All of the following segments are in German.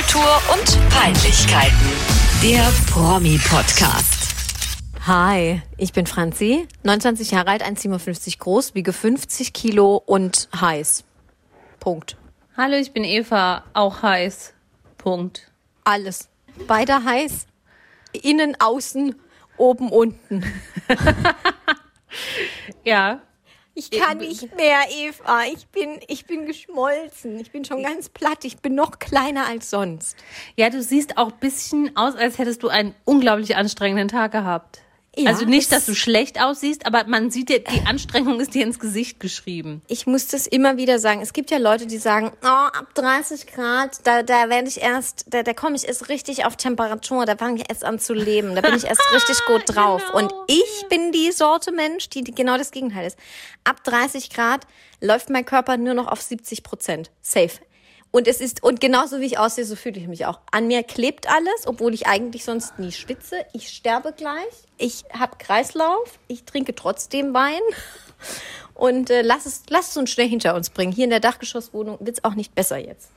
Popkultur und Peinlichkeiten. Der Promi-Podcast. Hi, ich bin Franzi, 29 Jahre alt, 1,57 groß, wiege 50 Kilo und heiß. Punkt. Hallo, ich bin Eva, auch heiß. Punkt. Alles. Beide heiß. Innen, außen, oben, unten. Ja, Ich kann nicht mehr, Eva. Ich bin, ich bin geschmolzen. Ich bin schon ganz platt. Ich bin noch kleiner als sonst. ja, du siehst auch ein bisschen aus, als hättest du einen unglaublich anstrengenden Tag gehabt. Ja, also nicht, das- dass du schlecht aussiehst, aber man sieht dir, die Anstrengung ist dir ins Gesicht geschrieben. Ich muss das immer wieder sagen. Es gibt ja Leute, die sagen, oh, ab 30 Grad, da, da werde ich erst, da, da komme ich erst richtig auf Temperatur, da fange ich erst an zu leben, da bin ich erst richtig gut drauf. Genau, Und ich bin die Sorte Mensch, die die genau das Gegenteil ist. Ab 30 Grad läuft mein Körper nur noch auf 70 Prozent. Safe. Und es ist, und genauso wie ich aussehe, so fühle ich mich auch. An mir klebt alles, obwohl ich eigentlich sonst nie schwitze. Ich sterbe gleich. Ich habe Kreislauf. Ich trinke trotzdem Wein. Und äh, lass, es, lass es uns schnell hinter uns bringen. Hier in der Dachgeschosswohnung wird's auch nicht besser jetzt.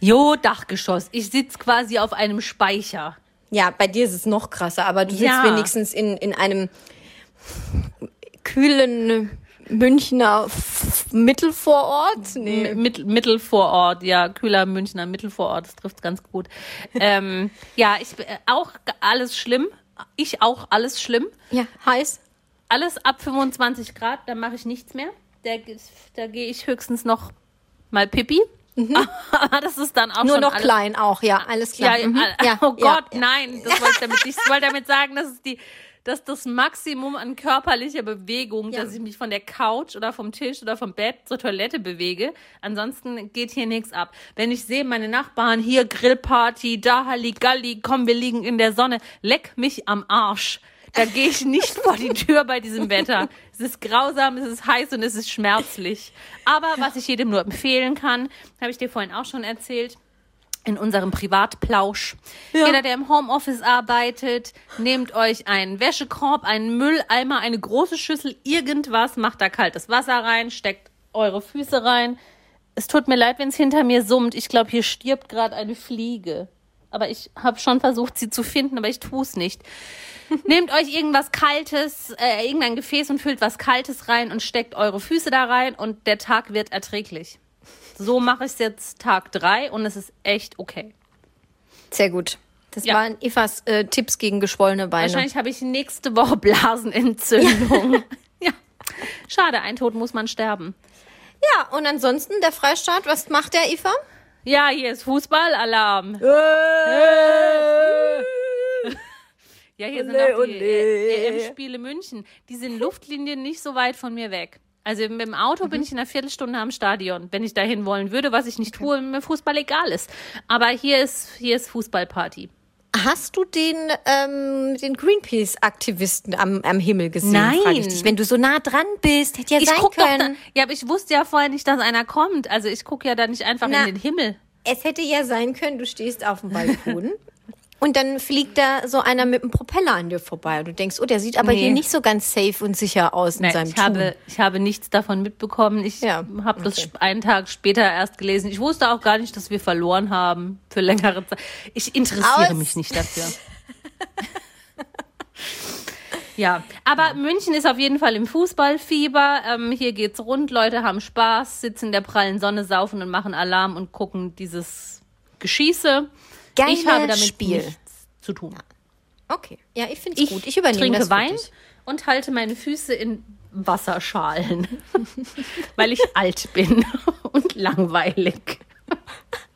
Jo, Dachgeschoss. Ich sitz quasi auf einem Speicher. Ja, bei dir ist es noch krasser, aber du sitzt Ja. wenigstens in, in einem kühlen Münchner F- Mittelvorort. Nee. M- Mittel, Mittelvorort, ja, kühler Münchner Mittelvorort, das trifft ganz gut. ähm, ja, ich äh, auch alles schlimm. Ich auch alles schlimm. Ja, heiß. Alles ab 25 Grad, da mache ich nichts mehr. Da, da gehe ich höchstens noch mal Pipi. Aber das ist dann auch Nur noch alles, klein auch, ja, alles Ja, klar. Mhm. ja, oh ja, Gott, nein, das wollte ich damit. Ich wollte damit sagen, dass es die dass das Maximum an körperlicher Bewegung, Ja. dass ich mich von der Couch oder vom Tisch oder vom Bett zur Toilette bewege. Ansonsten geht hier nichts ab. Wenn ich sehe, meine Nachbarn hier Grillparty, da Halligalli, komm, wir liegen in der Sonne, leck mich am Arsch. Da gehe ich nicht vor die Tür bei diesem Wetter. Es ist grausam, es ist heiß und es ist schmerzlich. Aber was ich jedem nur empfehlen kann, habe ich dir vorhin auch schon erzählt, in unserem Privatplausch. Jeder, der im Homeoffice arbeitet, nehmt euch einen Wäschekorb, einen Mülleimer, eine große Schüssel, irgendwas, macht da kaltes Wasser rein, steckt eure Füße rein. Es tut mir leid, wenn es hinter mir summt. Ich glaube, hier stirbt gerade eine Fliege. Aber ich habe schon versucht, sie zu finden, aber ich tue es nicht. Nehmt euch irgendwas Kaltes, äh, irgendein Gefäß und füllt was Kaltes rein und steckt eure Füße da rein und der Tag wird erträglich. So mache ich es jetzt Tag drei und es ist echt okay. Sehr gut. Das Ja. waren Evas äh, Tipps gegen geschwollene Beine. Wahrscheinlich habe ich nächste Woche Blasenentzündung. Ja. Schade, ein Tod muss man sterben. Ja, und ansonsten der Freistaat, was macht der Eva? Ja, hier ist Fußballalarm. Ja, hier sind Ole, auch die ole. EM-Spiele München. Die sind Luftlinien nicht so weit von mir weg. Also mit dem Auto bin ich in einer Viertelstunde am Stadion, wenn ich dahin wollen würde, was ich nicht tue, wenn mir Fußball egal ist. Aber hier ist, hier ist Fußballparty. Hast du den, ähm, den Greenpeace-Aktivisten am, am Himmel gesehen? Nein. dich. Wenn du so nah dran bist, hätte ja Ich sein guck doch da, können. ja, aber ich wusste ja vorher nicht, dass einer kommt. Also ich gucke ja da nicht einfach Na. in den Himmel. Es hätte ja sein können, du stehst auf dem Balkon und dann fliegt da so einer mit einem Propeller an dir vorbei und du denkst, oh, der sieht aber Nee. hier nicht so ganz safe und sicher aus in Nein, seinem ich Tun. habe, ich habe nichts davon mitbekommen. Ich Ja, habe das okay. einen Tag später erst gelesen. Ich wusste auch gar nicht, dass wir verloren haben für längere Zeit. Ich interessiere Aus. mich nicht dafür. ja, aber München ist auf jeden Fall im Fußballfieber. Ähm, hier geht's rund, Leute haben Spaß, sitzen in der prallen Sonne, saufen und machen Alarm und gucken dieses Geschieße. Geiles ich habe damit Spiel. nichts zu tun. Okay, ja, ich finde es gut. Ich übernehme trinke das Wein dich. und halte meine Füße in Wasserschalen, weil ich alt bin und langweilig.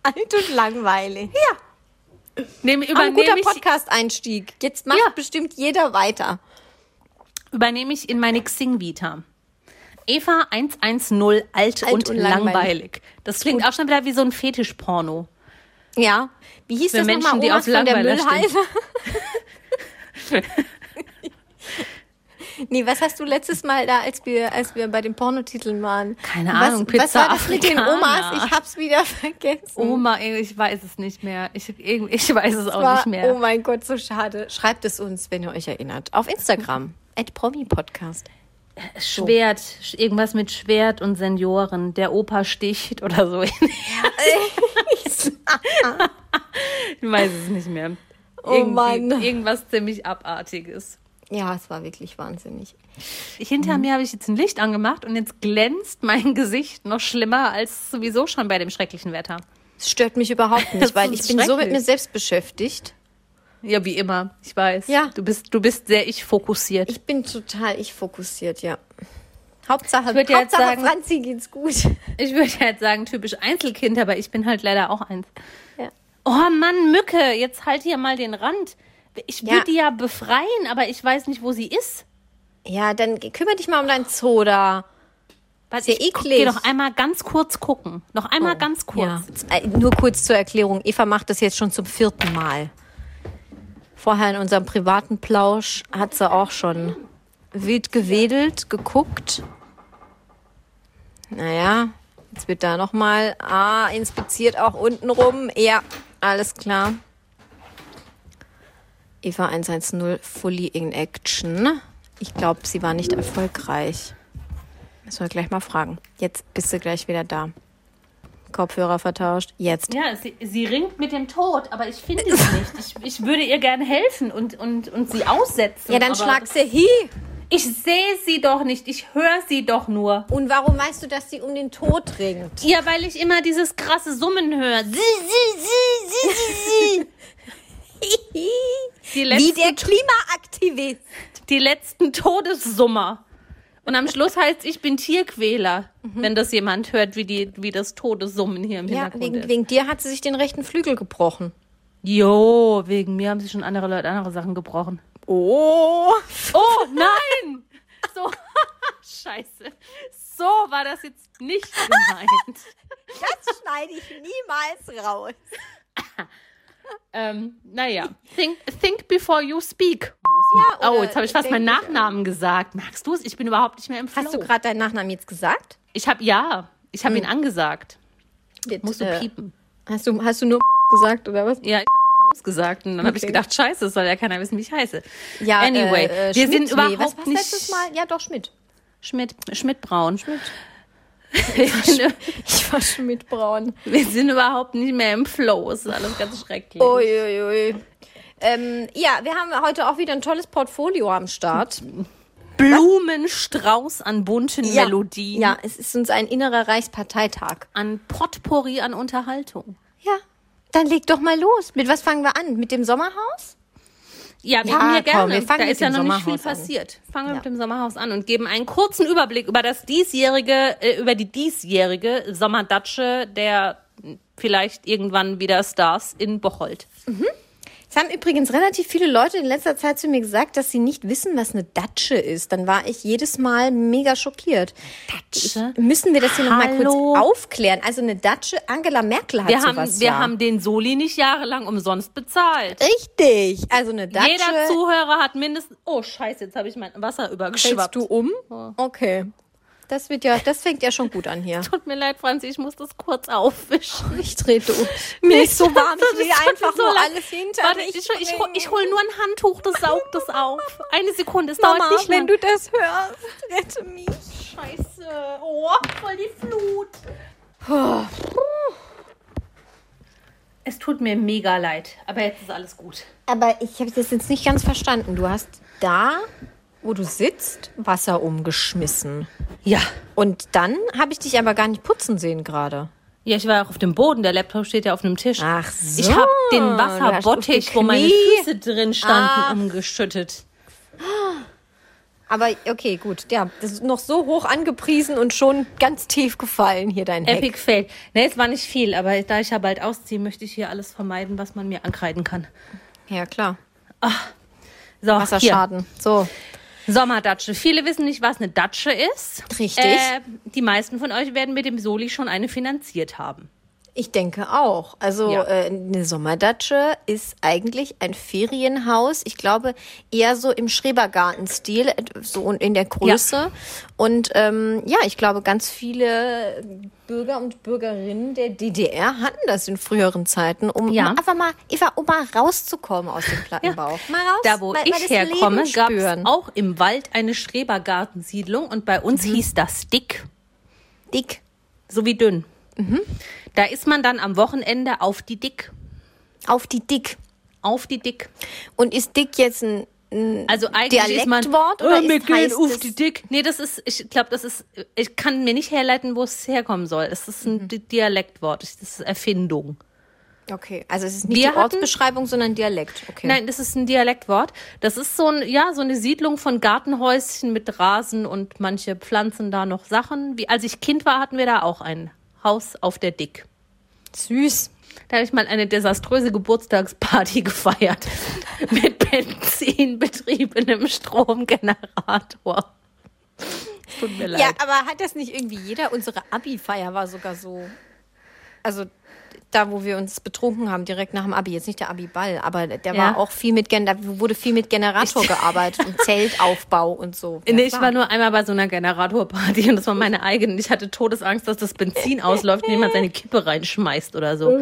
Alt und langweilig. Ja, Nehm, aber ein übernehme, guter Podcast-Einstieg. Jetzt macht Ja. bestimmt jeder weiter. übernehme ich in meine Xing-Vita. Eva 110, alt, Alt und, und langweilig. langweilig. Das klingt auch schon wieder wie so ein Fetischporno. Ja. Wie hieß Für das Menschen, nochmal? die Omas auf von der. Müllhalde? nee, was hast du letztes Mal da, als wir, als wir bei den Pornotiteln waren? Keine was, Ahnung, Was Pizza war das mit den. Omas? Ich hab's wieder vergessen. Oma, ich weiß es nicht mehr. Ich, ich weiß es auch war, nicht mehr. Oh mein Gott, so schade. Schreibt es uns, wenn ihr euch erinnert. Auf Instagram. At Promi Podcast. Schwert, irgendwas mit Schwert und Senioren. Der Opa sticht oder so. Ich weiß es nicht mehr. Oh Irgendwie- Mann. Irgendwas ziemlich Abartiges. Ja, es war wirklich wahnsinnig. Ich, hinter mir habe ich jetzt ein Licht angemacht und jetzt glänzt mein Gesicht noch schlimmer als sowieso schon bei dem schrecklichen Wetter. Es stört mich überhaupt nicht, weil ich bin so mit mir selbst beschäftigt. Ja, wie immer. Ich weiß. Ja. Du bist, du bist sehr ich fokussiert. Ich bin total ich fokussiert, ja. Hauptsache, Ich ja jetzt Hauptsache sagen- Franzi geht's gut. Ich würde jetzt sagen, typisch Einzelkind, aber ich bin halt leider auch eins. Ja. Oh Mann, Mücke, jetzt halt hier mal den Rand. Ich Ja. würde die ja befreien, aber ich weiß nicht, wo sie ist. Ja, dann kümmere dich mal um dein Zoo da. Weil Sehr ich eklig. Geh doch einmal ganz kurz gucken. Noch einmal ganz kurz. Ja. Äh, Nur kurz zur Erklärung. Eva macht das jetzt schon zum vierten Mal. Vorher in unserem privaten Plausch hat sie auch schon wild gewedelt, geguckt. Naja, jetzt wird da nochmal ah, inspiziert auch unten rum. Ja, alles klar. Eva 110 fully in action. Ich glaube, sie war nicht erfolgreich. Müssen wir gleich mal fragen. Jetzt bist du gleich wieder da. Kopfhörer vertauscht. Jetzt. Ja, sie, sie ringt mit dem Tod, aber ich finde sie nicht. Ich, ich würde ihr gerne helfen und, und, und sie aussetzen. Ja, dann schlag sie hi. Ich sehe sie doch nicht. Ich höre sie doch nur. Und warum weißt du, dass sie um den Tod ringt? Ja, weil ich immer dieses krasse Summen höre. Sie, sie, sie, sie, sie, Wie der Klimaaktivist. die letzten Todessummer. Und am Schluss heißt, ich bin Tierquäler, wenn das jemand hört, wie, die, wie das Todessummen hier im Ja, Hintergrund wegen, ist. wegen dir hat sie sich den rechten Flügel gebrochen. Jo, wegen mir haben sich schon andere Leute andere Sachen gebrochen. Oh. Oh, nein! So, scheiße. So war das jetzt nicht gemeint. Das schneide ich niemals raus. ähm, naja, think, think before you speak. Ja, oh, jetzt habe ich fast meinen Nachnamen gesagt. Merkst du es? Ich bin überhaupt nicht mehr im Flow. Hast du gerade deinen Nachnamen jetzt gesagt? ich habe ja, ich habe ihn angesagt. Mit, Musst du äh, piepen. Hast du, hast du nur gesagt oder was? Ja, ich habe gesagt und dann habe ich Okay. gedacht, scheiße, es soll ja keiner wissen, wie ich heiße. Ja, Anyway, äh, äh, wir Schmidt, sind überhaupt was, was nicht letztes Mal? Ja, doch, Schmidt. Schmidt, Schmidt-Braun. Schmidt. Ich war Schmidt-Braun. Wir sind überhaupt nicht mehr im Flow. Es ist alles ganz schrecklich. Uiuiui. Ähm, ja, wir haben heute auch wieder ein tolles Portfolio am Start. Blumenstrauß an bunten Melodien. Ja, es ist uns ein innerer Reichsparteitag. An Potpourri an Unterhaltung. Ja, dann leg doch mal los. Mit was fangen wir an? Mit dem Sommerhaus? Ja, wir Ja, haben hier komm, gerne. wir fangen da ist ja noch nicht viel an. passiert. Fangen wir Ja. mit dem Sommerhaus an und geben einen kurzen Überblick über das diesjährige, äh, über die diesjährige Sommerdatsche der mh, vielleicht irgendwann wieder Stars in Bocholt. Es haben übrigens relativ viele Leute in letzter Zeit zu mir gesagt, dass sie nicht wissen, was eine Datsche ist. Dann war ich jedes Mal mega schockiert. Datsche? Müssen wir das hier nochmal kurz aufklären? Also eine Datsche, Angela Merkel hat Wir haben, sowas wir ja. haben den Soli nicht jahrelang umsonst bezahlt. Richtig. Also eine Datsche. Jeder Zuhörer hat mindestens. Oh Scheiße, jetzt habe ich mein Wasser übergeschwappt. Fällst du um? Okay. Das wird ja, das fängt ja schon gut an hier. Tut mir leid, Franzi, ich muss das kurz aufwischen. Ich trete um. Mir ist so warm, ich will einfach so nur leid. alles hinter Warte, ich, ich, ich, hol, ich hol nur ein Handtuch, das saugt das auf. Eine Sekunde, es Mama, dauert nicht wenn lang. du das hörst, rette mich. Scheiße. Oh, voll die Flut. Es tut mir mega leid, aber jetzt ist alles gut. Aber ich habe das jetzt nicht ganz verstanden. Du hast da, wo du sitzt, Wasser umgeschmissen. Ja. Und dann habe ich dich aber gar nicht putzen sehen gerade. Ja, ich war auch auf dem Boden. Der Laptop steht ja auf einem Tisch. Ach so. Ich habe den Wasserbottich, wo meine. Füße drin standen, Ah. umgeschüttet. Aber okay, gut. Ja, das ist noch so hoch angepriesen und schon ganz tief gefallen hier dein. Epic Fail. Ne, es war nicht viel, aber da ich ja bald ausziehe, möchte ich hier alles vermeiden, was man mir ankreiden kann. Ja, klar. So, hier. Wasserschaden. So. Sommerdatsche. Viele wissen nicht, was eine Datsche ist. Richtig. Äh, die meisten von euch werden mit dem Soli schon eine finanziert haben. Ich denke auch. Also Ja. äh, eine Sommerdatsche ist eigentlich ein Ferienhaus. Ich glaube eher so im Schrebergartenstil, äh, so und in der Größe. Und ähm, ja, ich glaube, ganz viele Bürger und Bürgerinnen der DDR hatten das in früheren Zeiten, um Ja. einfach mal, Eva, um mal rauszukommen aus dem Plattenbau. Mal raus, Da, wo mal, ich mal herkomme, gab es auch im Wald eine Schrebergartensiedlung und bei uns Mhm. hieß das dick, dick. so wie dünn. Mhm. Da ist man dann am Wochenende auf die Dick. Auf die Dick. Auf die Dick. Und ist Dick jetzt ein, Also eigentlich ist man, Dialektwort oder oh, wir ist, gehen auf die Dick. Nee, das ist, ich glaube, das ist, ich kann mir nicht herleiten, wo es herkommen soll. Es ist Mhm. ein Di- Dialektwort, das ist Erfindung. Okay, also es ist nicht Wir die hatten- Ortsbeschreibung, sondern Dialekt. Okay. Nein, das ist ein Dialektwort. Das ist so ein, ja, so eine Siedlung von Gartenhäuschen mit Rasen und manche pflanzen da noch Sachen. Wie, als ich Kind war, hatten wir da auch ein Haus auf der Dick. Süß. Da habe ich mal eine desaströse Geburtstagsparty gefeiert. mit benzinbetriebenem Stromgenerator. Tut mir leid. Ja, aber hat das nicht irgendwie jeder? Unsere Abi-Feier war sogar so. Also da, wo wir uns betrunken haben, direkt nach dem Abi. Jetzt nicht der Abi-Ball, aber der Ja. war auch viel mit, da wurde viel mit Generator gearbeitet und Zeltaufbau und so. Ja, Nee, ich war nur einmal bei so einer Generatorparty und das war meine eigene. Ich hatte Todesangst, dass das Benzin ausläuft und jemand seine Kippe reinschmeißt oder so.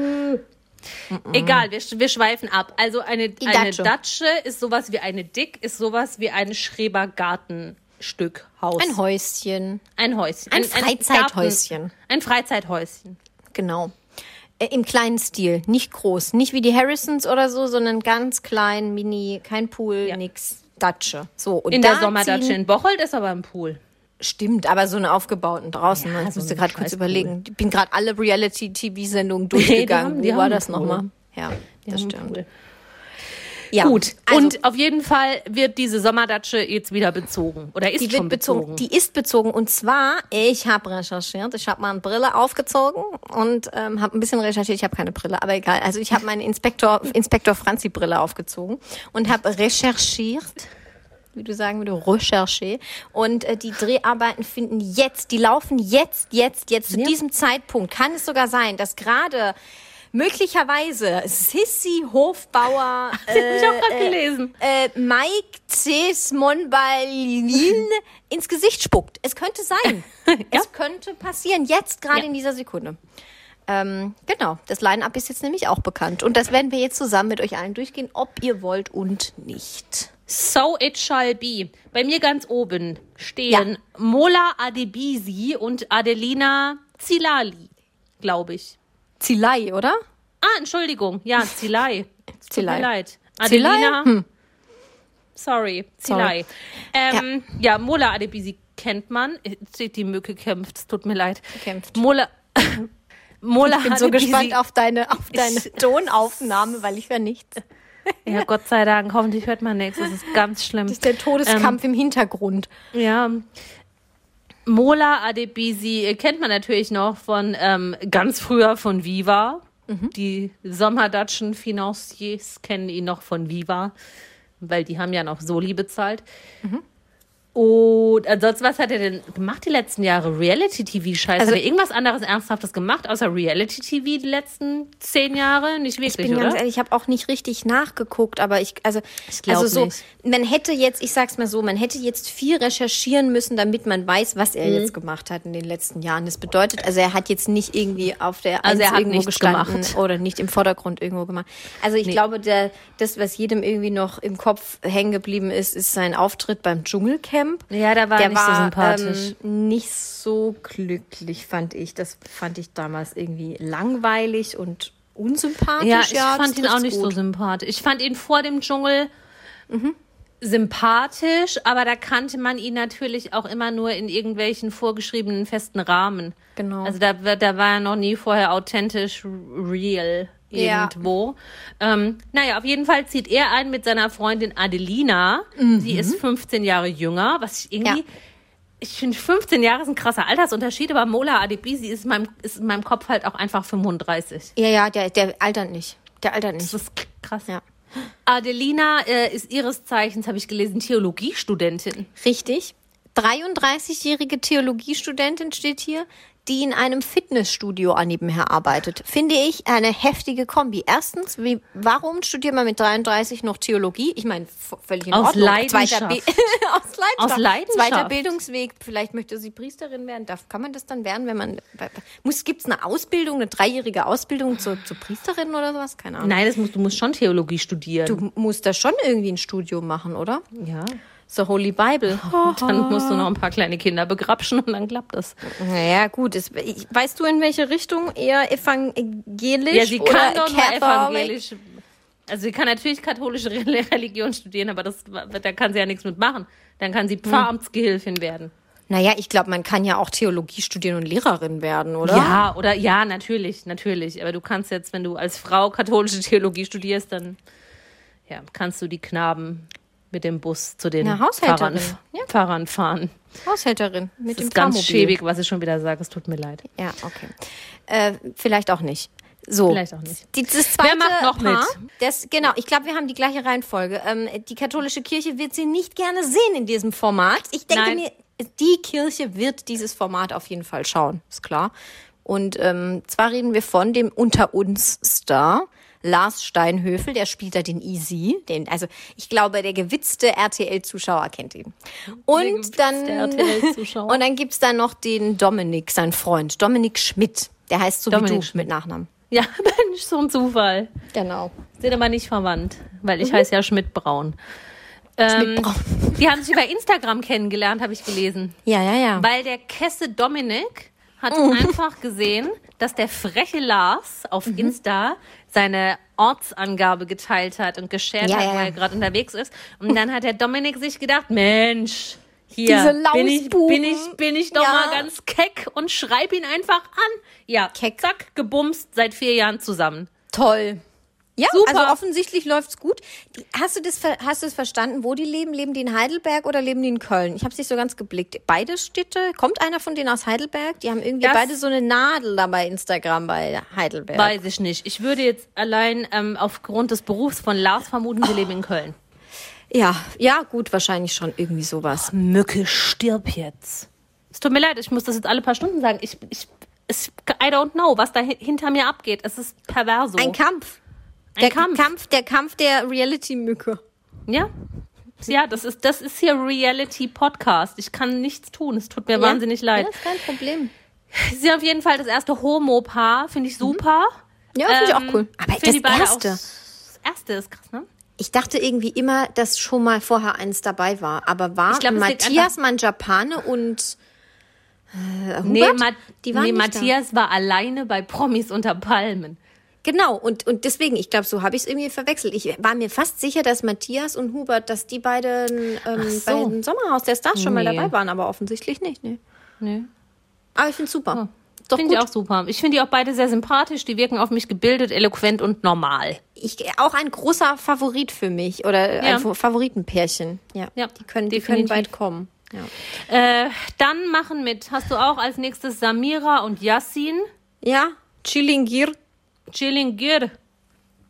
Egal, wir, wir schweifen ab. Also eine, eine Datsche. Datsche ist sowas wie eine Dick, ist sowas wie ein Schrebergartenstück Haus. Ein Häuschen. Ein Häuschen. Ein Freizeithäuschen. Garten- Ein Freizeithäuschen. Genau. Äh, Im kleinen Stil, nicht groß. Nicht wie die Harrisons oder so, sondern ganz klein, mini, kein Pool, Ja. nix. Datsche. So, und In der Sommerdatsche in Bocholt ist aber ein Pool. Stimmt, aber so eine aufgebauten draußen. Ja? Jetzt so musste gerade kurz überlegen. Ich bin gerade alle Reality-TV-Sendungen die haben- durchgegangen. die Wo war das nochmal? Ja, Die das stimmt. Ja, Gut, also, und auf jeden Fall wird diese Sommerdatsche jetzt wieder bezogen. Oder ist die schon wird bezogen. bezogen. Die ist bezogen. Und zwar, ich habe recherchiert. Ich habe mal eine Brille aufgezogen und ähm, habe ein bisschen recherchiert. Ich habe keine Brille, aber egal. Also ich habe meine Inspektor, Inspektor Franzi Brille aufgezogen und habe recherchiert. Wie du sagen würdest, recherché. Und äh, die Dreharbeiten finden jetzt, die laufen jetzt, jetzt, jetzt zu Ja. diesem Zeitpunkt. Kann es sogar sein, dass gerade möglicherweise Sissy Hofbauer Das habe ich auch gerade gelesen. äh, Mike Cs. Monbalin ins Gesicht spuckt. Es könnte sein. Es könnte passieren. Jetzt gerade Ja. in dieser Sekunde. Ähm, genau, das Line-Up ist jetzt nämlich auch bekannt. Und das werden wir jetzt zusammen mit euch allen durchgehen, ob ihr wollt und nicht. So it shall be. Bei mir ganz oben stehen Mola Adebisi und Adelina Zilali, glaube ich. Zilai, oder? Ah, Entschuldigung. Ja, Zilai. Es Tut mir leid. Adelina. Hm. Sorry, Zilai. Ähm, ja. Mola Adebisi kennt man. Die Mücke kämpft. Es tut mir leid. Kämpft. Mola. Mola Ich bin so Adebisi- gespannt auf deine, auf deine Tonaufnahme, weil ich höre nichts. Ja, Gott sei Dank. Hoffentlich hört man nichts. Das ist ganz schlimm. Das ist der Todeskampf im Hintergrund. Ja. Mola Adebisi kennt man natürlich noch von ähm, ganz früher von Viva. Die Sommerdatschen Financiers kennen ihn noch von Viva, weil die haben ja noch Soli bezahlt. Und ansonsten, was hat er denn gemacht die letzten Jahre? Reality-TV-Scheiße. Also- hat er irgendwas anderes Ernsthaftes gemacht, außer Reality-TV die letzten zehn Jahre? Nicht Ich wirklich, bin ganz oder? ehrlich, ich habe auch nicht richtig nachgeguckt, aber ich, also, Ich also so, nicht. man hätte jetzt, ich sag's mal so, man hätte jetzt viel recherchieren müssen, damit man weiß, was er Mhm. jetzt gemacht hat in den letzten Jahren. Das bedeutet, also er hat jetzt nicht irgendwie auf der Also er Eins hat irgendwo gestanden gemacht. oder nicht im Vordergrund irgendwo gemacht. Also ich glaube, der, das, was jedem irgendwie noch im Kopf hängen geblieben ist, ist sein Auftritt beim Dschungelcamp. Ja, da war er der nicht so war sympathisch. Ähm, nicht so glücklich, fand ich. Das fand ich damals irgendwie langweilig und unsympathisch. Ja, ich das fand ihn auch nicht so gut. sympathisch. Ich fand ihn vor dem Dschungel sympathisch, aber da kannte man ihn natürlich auch immer nur in irgendwelchen vorgeschriebenen festen Rahmen. Genau. Also da, da war er noch nie vorher authentisch real Ja. irgendwo. Ähm, naja, auf jeden Fall zieht er ein mit seiner Freundin Adelina. Die ist 15 Jahre jünger, was ich irgendwie... Mhm. Ja. Ich finde, 15 Jahre ist ein krasser Altersunterschied, aber Mola Adebisi ist in meinem, ist in meinem Kopf halt auch einfach 35. Ja, ja, der, der altert nicht. Der altert nicht. Das ist krass. Ja. Adelina äh, ist ihres Zeichens, habe ich gelesen, Theologiestudentin. Richtig. 33-jährige Theologiestudentin steht hier, die in einem Fitnessstudio an nebenher arbeitet. Finde ich eine heftige Kombi. Erstens, wie, warum studiert man mit 33 noch Theologie? Ich meine, völlig in Aus Ordnung. Leidenschaft. Zweiter Be aus Leidenschaft. Aus Leidenschaft. Zweiter Bildungsweg. Vielleicht möchte sie Priesterin werden. Darf, kann man das dann werden, wenn man, muss, gibt's eine Ausbildung, eine dreijährige Ausbildung zur, zur Priesterin oder sowas? Keine Ahnung. Nein, das musst, du musst schon Theologie studieren. Du musst da schon irgendwie ein Studium machen, oder? ja. The Holy Bible. Dann musst du noch ein paar kleine Kinder begrapschen und dann klappt das. Naja, gut. Es, weißt du, in welche Richtung? Eher evangelisch Ja, sie oder kann doch nur evangelisch Also sie kann natürlich katholische Re- Religion studieren, aber das, da kann sie ja nichts mitmachen. Dann kann sie Pfarramtsgehilfin werden. Naja, ich glaube, man kann ja auch Theologie studieren und Lehrerin werden, oder? Ja, oder ja, natürlich, natürlich. Aber du kannst jetzt, wenn du als Frau katholische Theologie studierst, dann ja, kannst du die Knaben mit dem Bus zu den Na. Pfarrern, Ja. Pfarrern fahren. Haushälterin mit Das dem ist ganz schäbig, was ich schon wieder sage. Es tut mir leid. Ja, okay. Äh, vielleicht auch nicht. So. Vielleicht auch nicht. Die, das zweite macht noch Paar, mit? Das, genau, ich glaube, wir haben die gleiche Reihenfolge. Ähm, die katholische Kirche wird sie nicht gerne sehen in diesem Format. Ich denke Nein. mir, die Kirche wird dieses Format auf jeden Fall schauen, ist klar. Und ähm, zwar reden wir von dem Unter uns Star. Lars Steinhöfel, der spielt da den Easy, den, also ich glaube, der gewitzte RTL-Zuschauer kennt ihn. Und dann, RTL-Zuschauer. und dann gibt's da noch den Dominik, sein Freund, Dominik Schmidt. Der heißt so Dominik wie du Schmidt. mit Nachnamen. Ja, Mensch, so ein Zufall. Genau. Sind aber nicht verwandt, weil ich heiße ja Schmidt-Braun. Ähm. Die haben sich über Instagram kennengelernt, habe ich gelesen. Ja, ja, ja. Weil der Kesse Dominik hat einfach gesehen, dass der freche Lars auf Insta seine Ortsangabe geteilt hat und geshared Ja, hat, ja. er gerade unterwegs ist. Und dann hat der Dominik sich gedacht, Mensch, hier bin ich, bin ich, bin ich doch Ja. mal ganz keck und schreib ihn einfach an. Ja, Keck. zack, gebumst, seit vier Jahren zusammen. Toll. Ja, Super. also offensichtlich läuft's gut. Die, hast du das hast du es verstanden, wo die leben? Leben die in Heidelberg oder leben die in Köln? Ich habe es nicht so ganz geblickt. Beide Städte? Kommt einer von denen aus Heidelberg? Die haben irgendwie Das- beide so eine Nadel da bei Instagram bei Heidelberg. Weiß ich nicht. Ich würde jetzt allein ähm, aufgrund des Berufs von Lars vermuten, sie leben in Köln. ja, ja, gut, wahrscheinlich schon irgendwie sowas. Mücke, stirb jetzt. Es tut mir leid, ich muss das jetzt alle paar Stunden sagen. Ich, ich, es, I don't know, was da hi- hinter mir abgeht. Es ist perverso. Ein Kampf. Der Kampf. Kampf, der Kampf der Reality-Mücke. Ja. Ja, das ist, das ist hier Reality-Podcast. Ich kann nichts tun. Es tut mir wahnsinnig leid. Ja, ist kein Problem. Sie sind auf jeden Fall das erste Homo-Paar. Finde ich super. Ja, finde ich Ähm, auch cool. Aber das erste. Das erste ist krass, ne? Ich dachte irgendwie immer, dass schon mal vorher eins dabei war. Aber war Ich glaub, Matthias Manjapane und äh, Hubert? Nee, Ma die waren nee nicht da. Matthias war alleine bei Promis unter Palmen. Genau, und, und deswegen, ich glaube, so habe ich es irgendwie verwechselt. Ich war mir fast sicher, dass Matthias und Hubert, dass die beiden ähm, so. bei dem Sommerhaus der Stars schon mal Nee. dabei waren, aber offensichtlich nicht. Nee. Nee. Aber ich finde super. Ist Doch Finde ich auch super. Ich finde die auch beide sehr sympathisch. Die wirken auf mich gebildet, eloquent und normal. Ich, auch ein großer Favorit für mich oder Ja. ein Fa- Favoritenpärchen. Ja, Ja, die können, die können weit kommen. Ja, Äh, dann machen mit, hast du auch als nächstes Samira und Yassin. ja Chilingir. Chilingir.